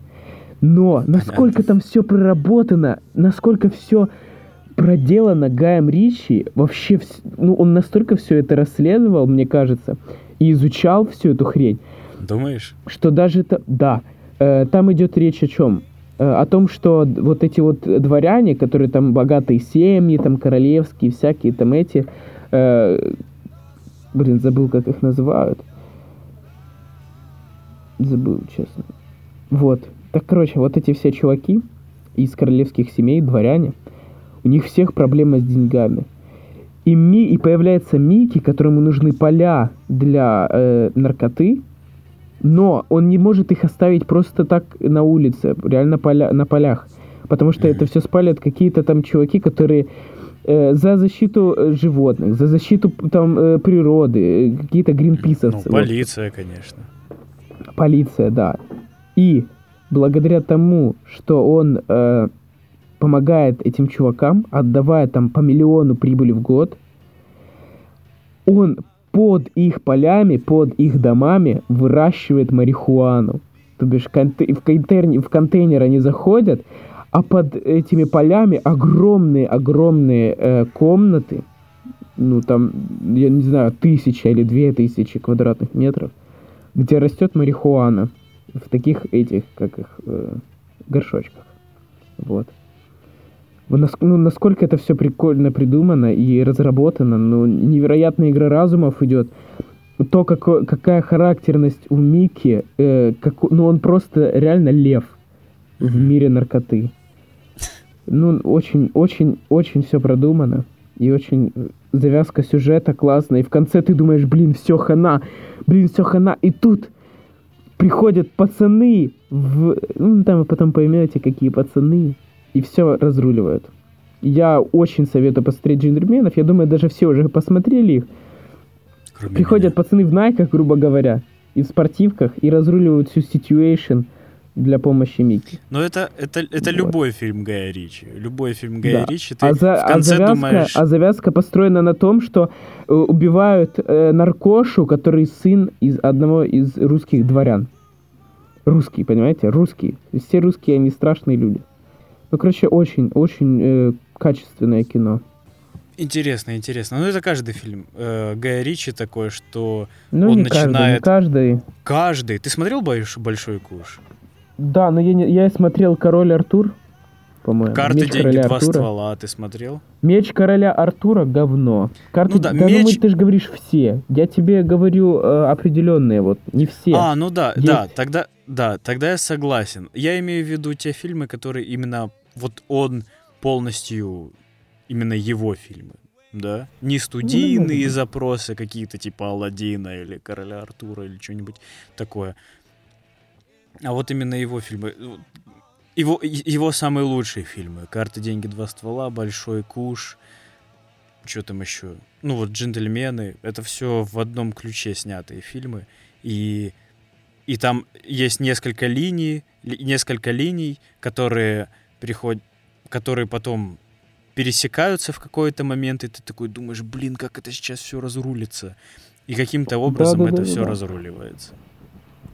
Но насколько там все проработано, насколько все проделано Гаем Ричи, вообще, ну, он настолько все это расследовал, мне кажется, и изучал всю эту хрень, Думаешь? что даже да, э, там идет речь о чем? Э, о том, что вот эти вот дворяне, которые там богатые семьи, там королевские, всякие там эти, э, блин, забыл, как их называют. Забыл, честно. Вот. Так, короче, вот эти все чуваки из королевских семей, дворяне, у них всех проблема с деньгами. И, Ми, и появляется Микки, которому нужны поля для э, наркоты, но он не может их оставить просто так на улице, реально поля, на полях. Потому что это все спалят какие-то там чуваки, которые э, за защиту э, животных, за защиту там э, природы, какие-то Ну, гринписовцы. вот. полиция, конечно. Полиция, да. И благодаря тому, что он э, помогает этим чувакам, отдавая там по миллиону прибыли в год, он под их полями, под их домами выращивает марихуану. То бишь в, контейнер, в контейнер они заходят, а под этими полями огромные-огромные э, комнаты, ну там, я не знаю, тысяча или две тысячи квадратных метров, где растет марихуана в таких этих, как их, э, горшочках. Вот. Ну, насколько это все прикольно придумано и разработано, ну, невероятная игра разумов идет. То, како- какая характерность у Микки, э, как, ну, он просто реально лев в мире наркоты. Ну, очень, очень, очень все продумано. И очень э, завязка сюжета классная. И в конце ты думаешь, блин, все хана, блин, все хана. И тут приходят пацаны в... Ну, там вы потом поймете, какие пацаны. И все разруливают. Я очень советую посмотреть джентльменов. Я думаю, даже все уже посмотрели их. Кроме Приходят меня. пацаны в найках, грубо говоря, и в спортивках, и разруливают всю ситуацию для помощи Микки. Но это, это, это Вот. любой фильм Гая Ричи. Любой фильм Гая Да. Ричи, ты А, за- в а конце завязка, думаешь... а завязка построена на том, что э, убивают э, наркошу, который сын из одного из русских дворян. Русский, понимаете? Русский. Все русские, они страшные люди. Ну, короче, очень-очень э, качественное кино. Интересно, интересно. Ну, это каждый фильм э, Гая Ричи такой, что Ну, Он не каждый, не начинает- каждый. каждый... Ты смотрел «Больш- «Большой куш»? Да, но я, не, я смотрел «Король Артур», по-моему. «Карты, «Меч деньги, короля два Артура». ствола» ты смотрел? Меч короля Артура говно. Карты, Ну да, да, ну меч- мы- ты же говоришь все. Я тебе говорю э, определенные, вот, не все. А, ну да, Есть. да, тогда, да, тогда я согласен. Я имею в виду те фильмы, которые именно вот он полностью именно его фильмы, да? Не студийные быть. запросы какие-то типа Алладина или Короля Артура или что-нибудь такое. А вот именно его фильмы. Его, его самые лучшие фильмы. «Карты, деньги, два ствола», «Большой куш», что там еще? Ну вот «Джентльмены». Это все в одном ключе снятые фильмы. И, и там есть несколько линий, ли- несколько линий, которые приходят, которые потом пересекаются в какой-то момент, и ты такой думаешь, блин, как это сейчас все разрулится. И каким-то образом это Да-да-да-да-да. все разруливается.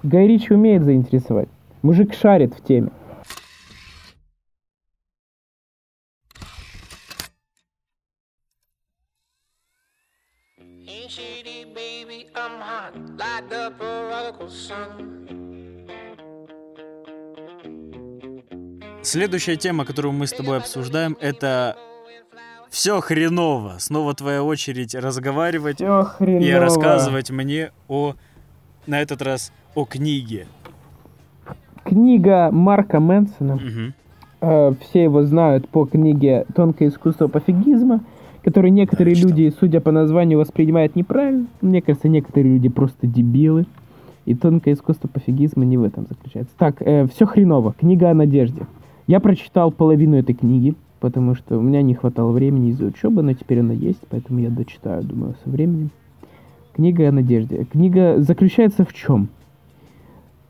Гай Ричи умеет заинтересовать. Мужик шарит в теме. Like the prodigal son. Следующая тема, которую мы с тобой обсуждаем, это все хреново. Снова твоя очередь разговаривать хреново. и рассказывать мне о, на этот раз, о книге. Книга Марка Мэнсона. Мгм. Э, все его знают по книге «Тонкое искусство пофигизма», который некоторые читал. люди, судя по названию, воспринимают неправильно. Мне кажется, некоторые люди просто дебилы. И тонкое искусство пофигизма не в этом заключается. Так, все хреново. Книга о надежде. Я прочитал половину этой книги, потому что у меня не хватало времени из-за учебы, но теперь она есть, поэтому я дочитаю, думаю, со временем. Книга о надежде. Книга заключается в чем?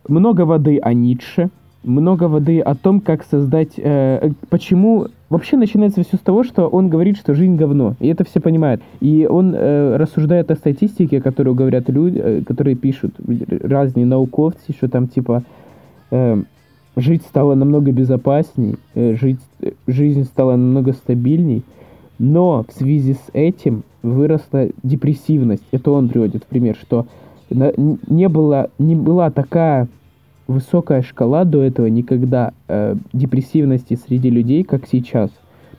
Много воды о Ницше, много воды о том, как создать... э, э, почему... Вообще начинается все с того, что он говорит, что жизнь говно. И это все понимают. И он э, рассуждает о статистике, которую говорят люди, э, которые пишут разные науковцы, что там типа э, жить стало намного безопасней, э, жить, э, жизнь стала намного стабильней. Но в связи с этим выросла депрессивность. Это он приводит в пример, что на- не, было, не была такая высокая шкала до этого никогда э, депрессивности среди людей, как сейчас.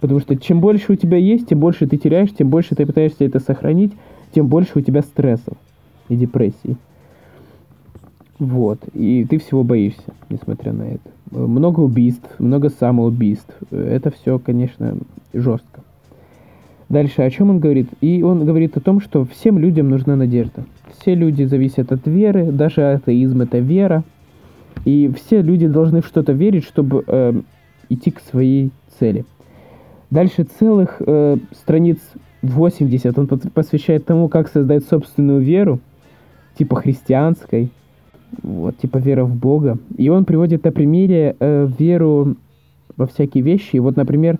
Потому что чем больше у тебя есть, тем больше ты теряешь, тем больше ты пытаешься это сохранить, тем больше у тебя стрессов и депрессий. Вот. И ты всего боишься, несмотря на это. Много убийств, много самоубийств. Это все, конечно, жестко. Дальше, о чем он говорит? И он говорит о том, что всем людям нужна надежда. Все люди зависят от веры, даже атеизм это вера. И все люди должны в что-то верить, чтобы э, идти к своей цели. Дальше целых э, страниц 80 он пос- посвящает тому, как создать собственную веру, типа христианской, вот, типа вера в Бога. И он приводит на примере э, веру во всякие вещи. Вот, например,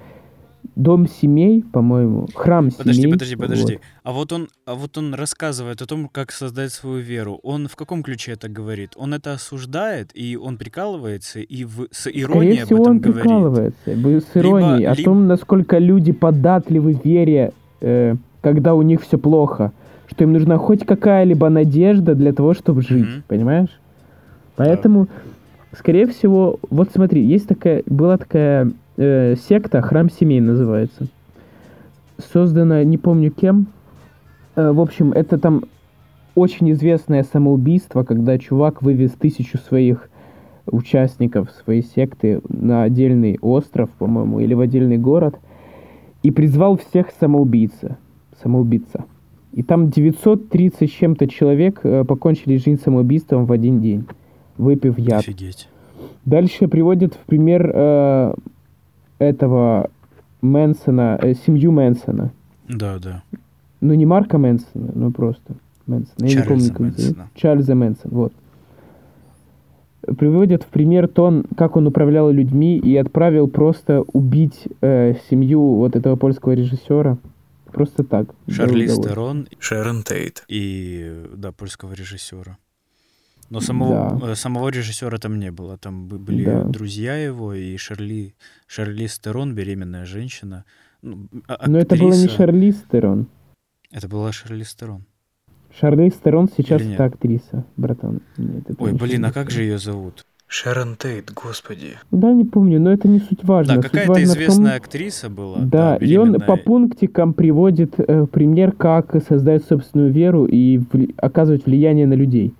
дом семей, по-моему, храм Подожди, семей. подожди, подожди. вот. А вот он, а вот он рассказывает о том, как создать свою веру. Он в каком ключе это говорит? Он это осуждает и он прикалывается и в, с иронией Скорее об всего, этом он говорит. прикалывается с Либо- иронией о либо- том, насколько люди податливы вере, э, когда у них все плохо. Что им нужна хоть какая-либо надежда для того, чтобы жить, Мгм. понимаешь? Поэтому, скорее всего, вот смотри, есть такая, была такая э, секта, храм семей называется. Создана, не помню кем. Э, в общем, это там очень известное самоубийство, когда чувак вывез тысячу своих участников своей секты на отдельный остров, по-моему, или в отдельный город, и призвал всех самоубийца, самоубийца. И там 930 с чем-то человек э, покончили жизнь самоубийством в один день, выпив яд. Офигеть. Дальше приводит в пример э, этого Мэнсона, э, семью Мэнсона. Да, да. Ну, не Марка Мэнсона, ну просто Мэнсона. Я не помню, Чарльза как. Мэнсона. Чарльза Мэнсона, вот. Приводит в пример то, он- как он управлял людьми и отправил просто убить э, семью вот этого польского режиссера. Просто так. для Шарли удовольствия. Стерон Шерон Тейт. и, да, польского режиссера. Но самого, э, самого режиссера там не было. Там бы- были Да. друзья его и Шарли, Шарли Стерон, беременная женщина. Ну, а- Но это было не. Шарли Стерон. Это была Шарли Стерон. Шарли Стерон сейчас это актриса, братан. Нет, это Ой, не блин, а как же ее зовут? Шерон Тейт, господи. Да, не помню, но это не суть важно. Да, какая-то в том- известная актриса была. Да, и он по пунктикам приводит э, пример, как создать собственную веру и вли- оказывать влияние на людей.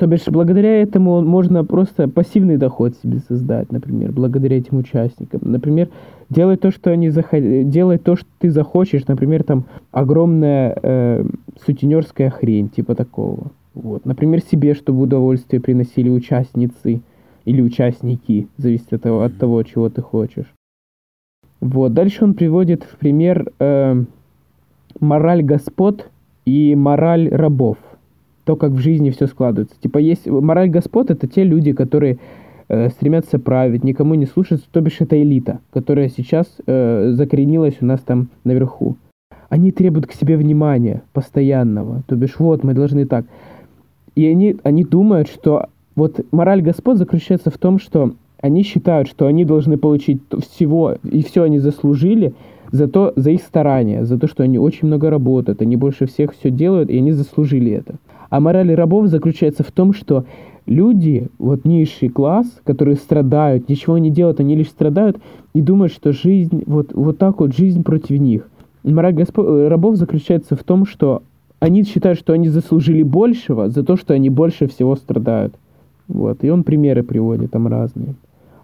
То бишь, благодаря этому можно просто пассивный доход себе создать, например, благодаря этим участникам. Например, делать то, что они захотят, делать то, что ты захочешь, например, там огромная э, сутенерская хрень, типа такого. Вот. Например, себе, чтобы удовольствие приносили участницы или участники, зависит от того, от того, чего ты хочешь. Вот. Дальше он приводит в пример э, мораль господ и мораль рабов. То, как в жизни все складывается. Типа есть мораль господ это те люди, которые э, стремятся править, никому не слушаться, то бишь это элита, которая сейчас э, закоренилась у нас там наверху. Они требуют к себе внимания постоянного. То бишь, вот, мы должны так. И они, они думают, что вот мораль господ заключается в том, что они считают, что они должны получить всего, и все они заслужили за то, за их старания, за то, что они очень много работают, они больше всех все делают, и они заслужили это. А мораль рабов заключается в том, что люди, вот низший класс, которые страдают, ничего не делают, они лишь страдают и думают, что жизнь, вот, вот так вот, жизнь против них. Мораль госпо- э, рабов заключается в том, что они считают, что они заслужили большего за то, что они больше всего страдают. Вот, и он примеры приводит там разные.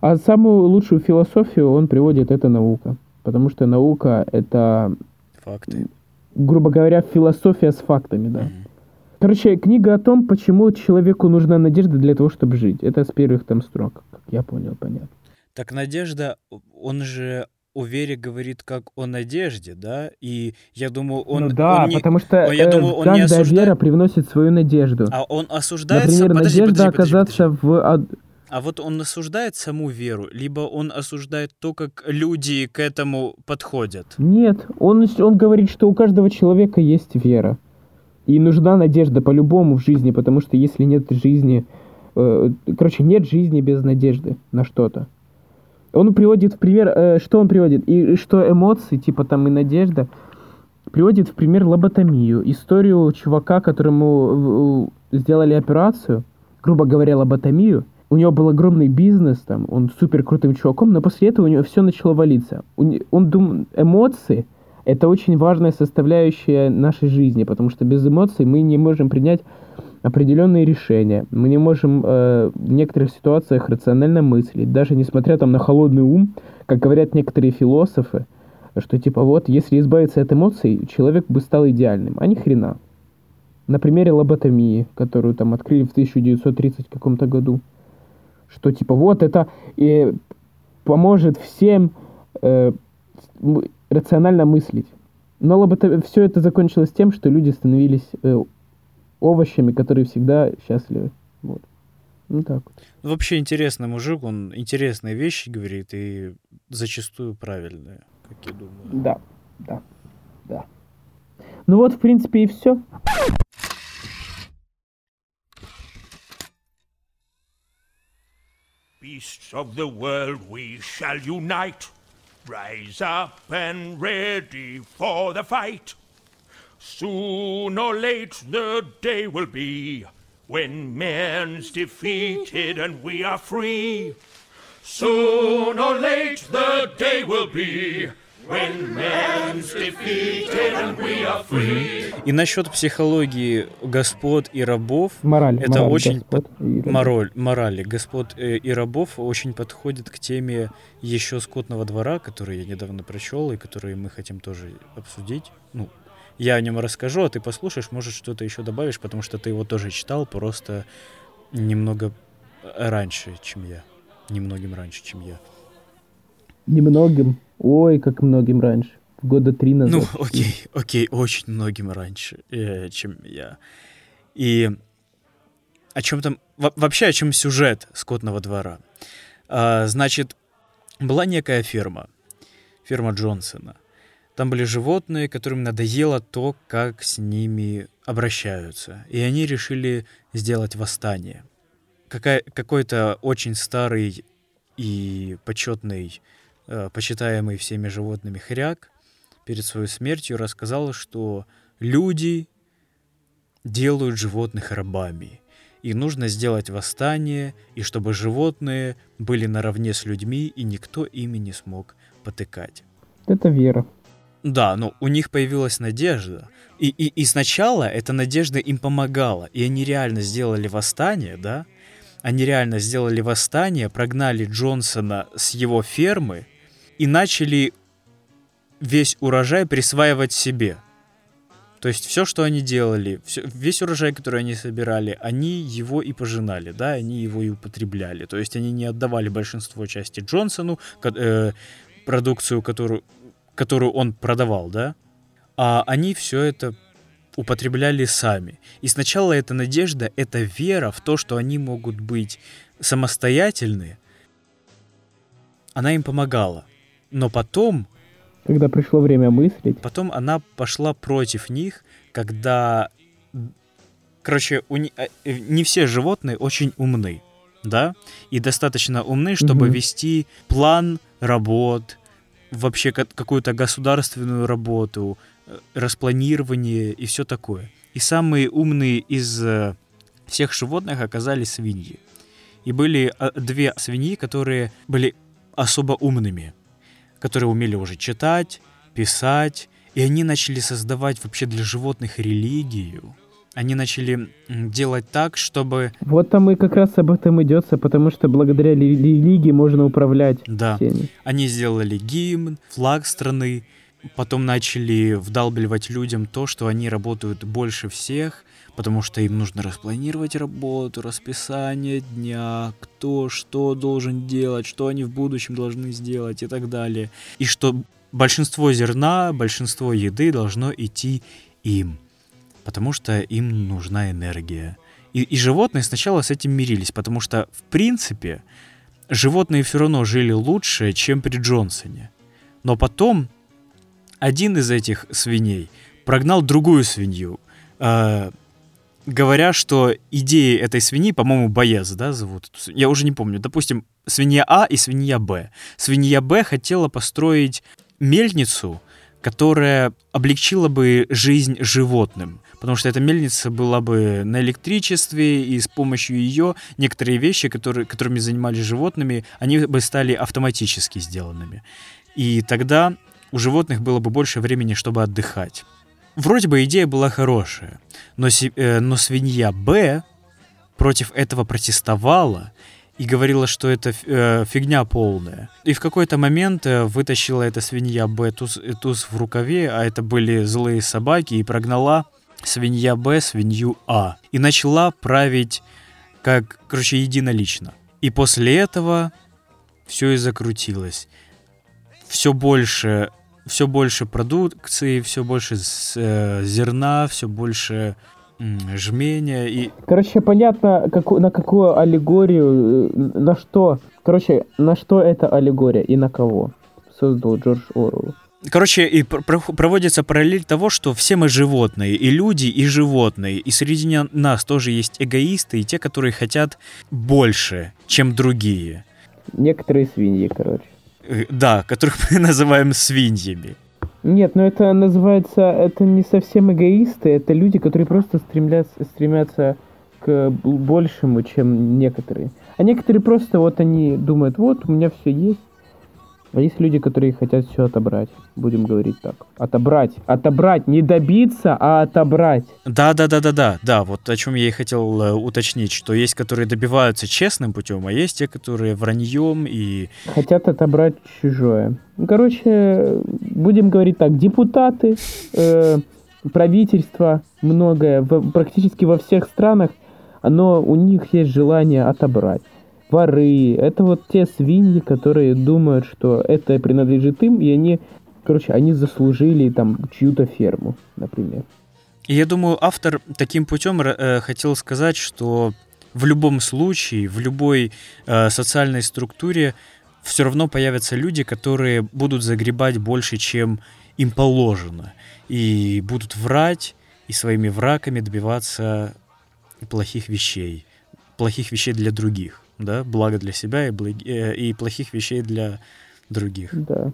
А самую лучшую философию он приводит это наука. Потому что наука это, Факты. грубо говоря, философия с фактами, да. Мгм. Короче, книга о том, почему человеку нужна надежда для того, чтобы жить. Это с первых там строк, как я понял, понятно. Так Надежда, он же о вере говорит как о надежде, да? И я думаю, он... ну да, он не- потому что он- я э, думаю, он не каждая осуждает- вера привносит свою надежду. А он осуждает... Например, подожди, надежда подожди, подожди, оказаться подожди. в... А вот он осуждает саму веру, либо он осуждает то, как люди к этому подходят. Нет, он, он говорит, что у каждого человека есть вера. И нужна надежда по-любому в жизни, потому что если нет жизни... э, короче, нет жизни без надежды на что-то. Он приводит в пример... э, что он приводит? И что эмоции, типа там и надежда, приводит в пример лоботомию. Историю чувака, которому э, сделали операцию, грубо говоря, лоботомию. У него был огромный бизнес, там, он супер крутым чуваком, но после этого у него все начало валиться. Не- Он думал, эмоции – это очень важная составляющая нашей жизни, потому что без эмоций мы не можем принять определенные решения. Мы не можем э, в некоторых ситуациях рационально мыслить, даже несмотря там на холодный ум, как говорят некоторые философы, что типа вот, если избавиться от эмоций, человек бы стал идеальным, а ни хрена. На примере лоботомии, которую там открыли в 1930 каком-то году, что типа вот это э, поможет всем э, рационально мыслить. Но лобото... все это закончилось тем, что люди становились э, овощами, которые всегда счастливы. Вот. Ну так вот. Вообще интересный мужик, он интересные вещи говорит и зачастую правильные, как я думаю. Да, да, да. Ну вот, в принципе, и все. Beasts of the world, we shall unite. Rise up and ready for the fight. Soon or late the day will be when man's defeated and we are free. Soon or late the day will be when man's defeated and we are free. И насчет психологии господ и рабов, Мораль. Это мораль, очень господ и рабов. мораль, морали господ э, и рабов очень подходит к теме еще скотного двора, который я недавно прочел и который мы хотим тоже обсудить. Ну, я о нем расскажу, а ты послушаешь, может что-то еще добавишь, потому что ты его тоже читал, просто немного раньше, чем я. Немногим раньше, чем я. Немногим. Ой, как многим раньше. Года три назад. Ну, окей, окей, очень многим раньше, э, чем я. И о чем там... во- вообще, о чем сюжет «Скотного двора»? А, значит, была некая ферма, ферма Джонсона. Там были животные, которым надоело то, как с ними обращаются. И они решили сделать восстание. Какая, какой-то очень старый и почетный, почитаемый всеми животными хряк перед своей смертью рассказал, что люди делают животных рабами. И нужно сделать восстание, и чтобы животные были наравне с людьми, и никто ими не смог потыкать. Это вера. Да, но у них появилась надежда. И, и, и сначала эта надежда им помогала. И они реально сделали восстание, да? Они реально сделали восстание, прогнали Джонсона с его фермы и начали весь урожай присваивать себе. То есть все, что они делали, всё- весь урожай, который они собирали, они его и пожинали, да, они его и употребляли. То есть они не отдавали большинство части Джонсону, э, продукцию, которую, которую он продавал, да, а они все это употребляли сами. И сначала эта надежда, эта вера в то, что они могут быть самостоятельны, она им помогала. Но потом Когда пришло время мыслить. Потом она пошла против них, когда... Короче, у не, э, не все животные очень умны, да? И достаточно умны, чтобы Мгм. вести план работ, вообще ка- какую-то государственную работу, э, распланирование и все такое. И самые умные из э, всех животных оказались свиньи. И были э, две свиньи, которые были особо умными, которые умели уже читать, писать, и они начали создавать вообще для животных религию. Они начали делать так, чтобы... Вот там и как раз об этом идется, потому что благодаря ли- религии можно управлять Да, всеми. они сделали гимн, флаг страны, потом начали вдалбливать людям то, что они работают больше всех, потому что им нужно распланировать работу, расписание дня, кто что должен делать, что они в будущем должны сделать и так далее. И что большинство зерна, большинство еды должно идти им, потому что им нужна энергия. И, и животные сначала с этим мирились, потому что, в принципе, животные все равно жили лучше, чем при Джонсоне. Но потом один из этих свиней прогнал другую свинью, э, говоря, что идеи этой свиньи, по-моему, Боез, да, зовут? Я уже не помню. Допустим, свинья А и свинья Б. Свинья Б хотела построить мельницу, которая облегчила бы жизнь животным. Потому что эта мельница была бы на электричестве, и с помощью ее некоторые вещи, которые, которыми занимались животными, они бы стали автоматически сделанными. И тогда у животных было бы больше времени, чтобы отдыхать. Вроде бы идея была хорошая, но, э, но свинья Б против этого протестовала и говорила, что это э, фигня полная. И в какой-то момент э, вытащила эта свинья Б туз, э, туз в рукаве, а это были злые собаки, и прогнала свинья Б свинью А. И начала править как, короче, единолично. И после этого все и закрутилось. Все больше, все больше продукции, все больше э, зерна, все больше жмения и Короче, понятно, каку- на какую аллегорию, э, на что, короче, на что это аллегория и на кого создал Джордж Оруэлл. Короче, и пр- про- проводится параллель того, что все мы животные, и люди, и животные, и среди нас тоже есть эгоисты, и те, которые хотят больше, чем другие. Некоторые свиньи, короче. Э, Да, которых [LAUGHS] мы называем свиньями. Нет, ну это называется, это не совсем эгоисты, это люди, которые просто стремятся, стремятся к большему, чем некоторые. А некоторые просто вот они думают, вот у меня все есть. А есть люди, которые хотят все отобрать, будем говорить так. Отобрать, отобрать, не добиться, а отобрать. Да, да, да, да, да, да, вот о чем я и хотел э, уточнить, что есть, которые добиваются честным путем, а есть те, которые враньем и Хотят отобрать чужое. Ну, короче, будем говорить так, депутаты, э, правительство, многое, в- практически во всех странах, оно, у них есть желание отобрать. Воры, это вот те свиньи, которые думают, что это принадлежит им, и они, короче, они заслужили там чью-то ферму, например. И я думаю, автор таким путем э, хотел сказать, что в любом случае, в любой э, социальной структуре все равно появятся люди, которые будут загребать больше, чем им положено, и будут врать, и своими врагами добиваться плохих вещей, плохих вещей для других, да, благо для себя и, благи- э, и плохих вещей для других. Да.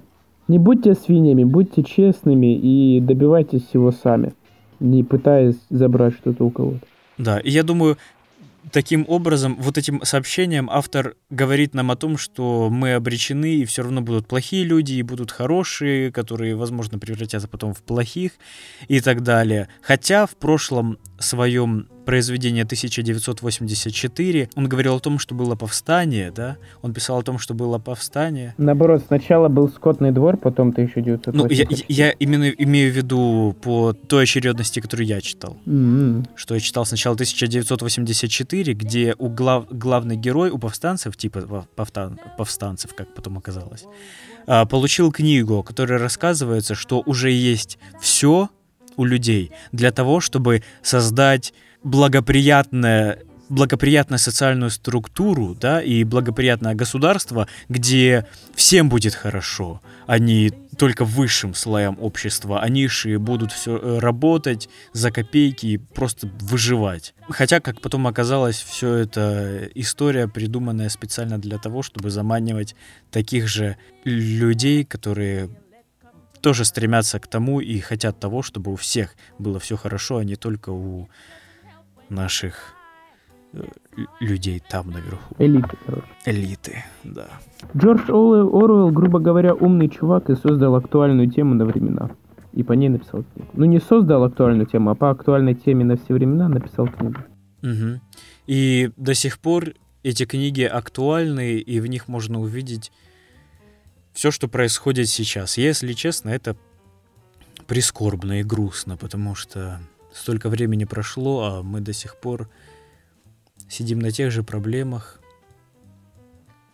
Не будьте свиньями, будьте честными и добивайтесь всего сами, не пытаясь забрать что-то у кого-то. Да, и я думаю, таким образом, вот этим сообщением автор говорит нам о том, что мы обречены, и все равно будут плохие люди, и будут хорошие, которые, возможно, превратятся потом в плохих и так далее. Хотя в прошлом своем произведении 1984 он говорил о том, что было повстание, да? Он писал о том, что было повстание. Наоборот, сначала был скотный двор, потом 1984. Ну, я, я именно имею в виду по той очередности, которую я читал. М-м. что я читал сначала 1984, где у глав, главный герой, у повстанцев, типа повстан- повстанцев, как потом оказалось, а, получил книгу, которая рассказывается, что уже есть все у людей для того, чтобы создать благоприятное благоприятную социальную структуру, да, и благоприятное государство, где всем будет хорошо, а не только высшим слоям общества, а низшие будут все работать за копейки и просто выживать. Хотя, как потом оказалось, все это история, придуманная специально для того, чтобы заманивать таких же людей, которые тоже стремятся к тому и хотят того, чтобы у всех было все хорошо, а не только у наших э, лю- людей там наверху. Элиты, короче. Элиты, да. Джордж Оруэлл, грубо говоря, умный чувак и создал актуальную тему на времена. И по ней написал книгу. Ну, не создал актуальную тему, а по актуальной теме на все времена написал книгу. Мгм. И до сих пор эти книги актуальны, и в них можно увидеть все, что происходит сейчас. Если честно, это прискорбно и грустно, потому что столько времени прошло, а мы до сих пор сидим на тех же проблемах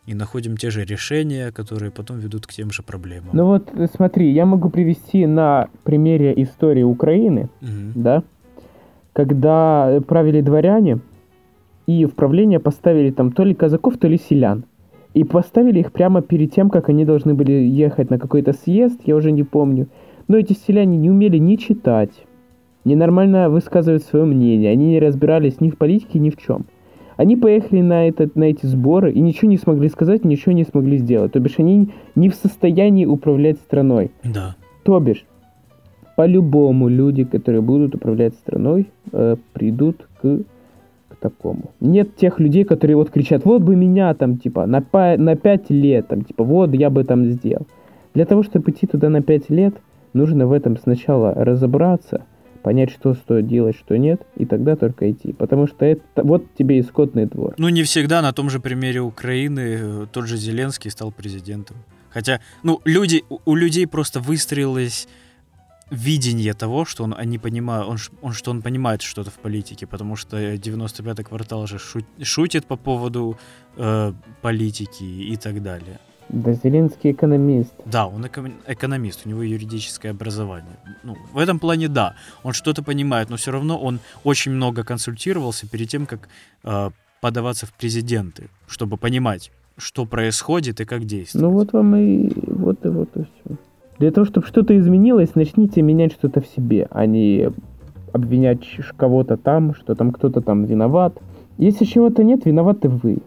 и находим те же решения, которые потом ведут к тем же проблемам. Ну вот, э, смотри, я могу привести на примере истории Украины, Мгм. да, когда правили дворяне, и в правление поставили там то ли казаков, то ли селян. И поставили их прямо перед тем, как они должны были ехать на какой-то съезд, я уже не помню. Но эти селяне не умели ни читать, ни нормально высказывать свое мнение, они не разбирались ни в политике, ни в чем. Они поехали на, этот, на эти сборы и ничего не смогли сказать, ничего не смогли сделать. То бишь они не в состоянии управлять страной. Да. То бишь, по-любому люди, которые будут управлять страной, э, придут к, к такому. Нет тех людей, которые вот кричат, вот бы меня там, типа, на, па- на 5 лет, там, типа, вот я бы там сделал. Для того, чтобы идти туда на 5 лет, нужно в этом сначала разобраться, понять, что стоит делать, что нет, и тогда только идти. Потому что это вот тебе и скотный двор. Ну, не всегда на том же примере Украины э, тот же Зеленский стал президентом. Хотя, ну, люди, у- людей просто выстроилось видение того, что он, они понимают, он, он, что он понимает что-то в политике, потому что 95-й квартал же шу- шутит по поводу э, политики и так далее. Да, Зеленский экономист. Да, он эко- экономист, у него юридическое образование. Ну, в этом плане да, он что-то понимает, но все равно он очень много консультировался перед тем, как э, подаваться в президенты, чтобы понимать, что происходит и как действовать. Ну вот вам и вот и вот и все. Для того, чтобы что-то изменилось, начните менять что-то в себе, а не обвинять кого-то там, что там кто-то там виноват. Если чего-то нет, виноваты вы.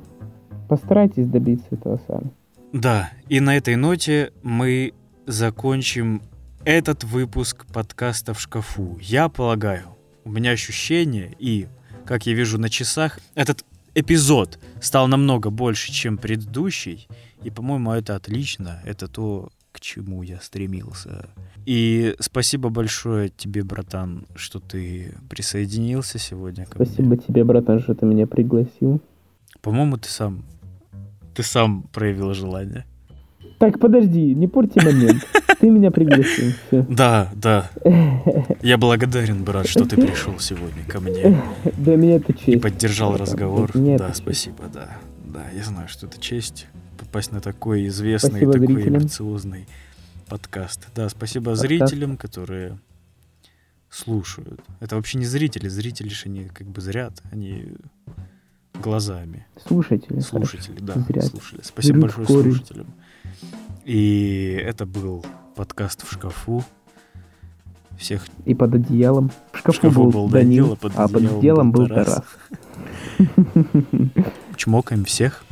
Постарайтесь добиться этого сами. Да, и на этой ноте мы закончим этот выпуск подкаста в шкафу. Я полагаю, у меня ощущение, и, как я вижу на часах, этот эпизод стал намного больше, чем предыдущий. И, по-моему, это отлично. Это то, к чему я стремился. И спасибо большое тебе, братан, что ты присоединился сегодня ко мне. Спасибо тебе, братан, что ты меня пригласил. По-моему, ты сам, ты сам проявил желание. Так, подожди, не порти момент. [LAUGHS] Ты меня пригласил. Да, да. Я благодарен, брат, что ты пришел сегодня ко мне Для меня это честь. и поддержал разговор. Да, спасибо, да. Да, я знаю, что это честь попасть на такой известный, Спасибо такой зрителям. амбициозный подкаст. Да, спасибо Подкаст. зрителям, которые слушают. Это вообще не зрители, зрители же они как бы зрят, они глазами. Слушатели. Слушатели, да, Зрят. слушали. Спасибо в большое корень. слушателям. И это был подкаст в шкафу. Всех И под одеялом. В шкафу, шкафу был, был Данил, Данил, а под а под одеялом был Тарас. Тарас. [LAUGHS] чмокаем всех,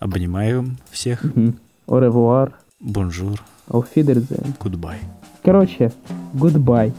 обнимаем всех. Revoir. Bonjour, Auf Wiedersehen. goodbye. Короче, goodbye.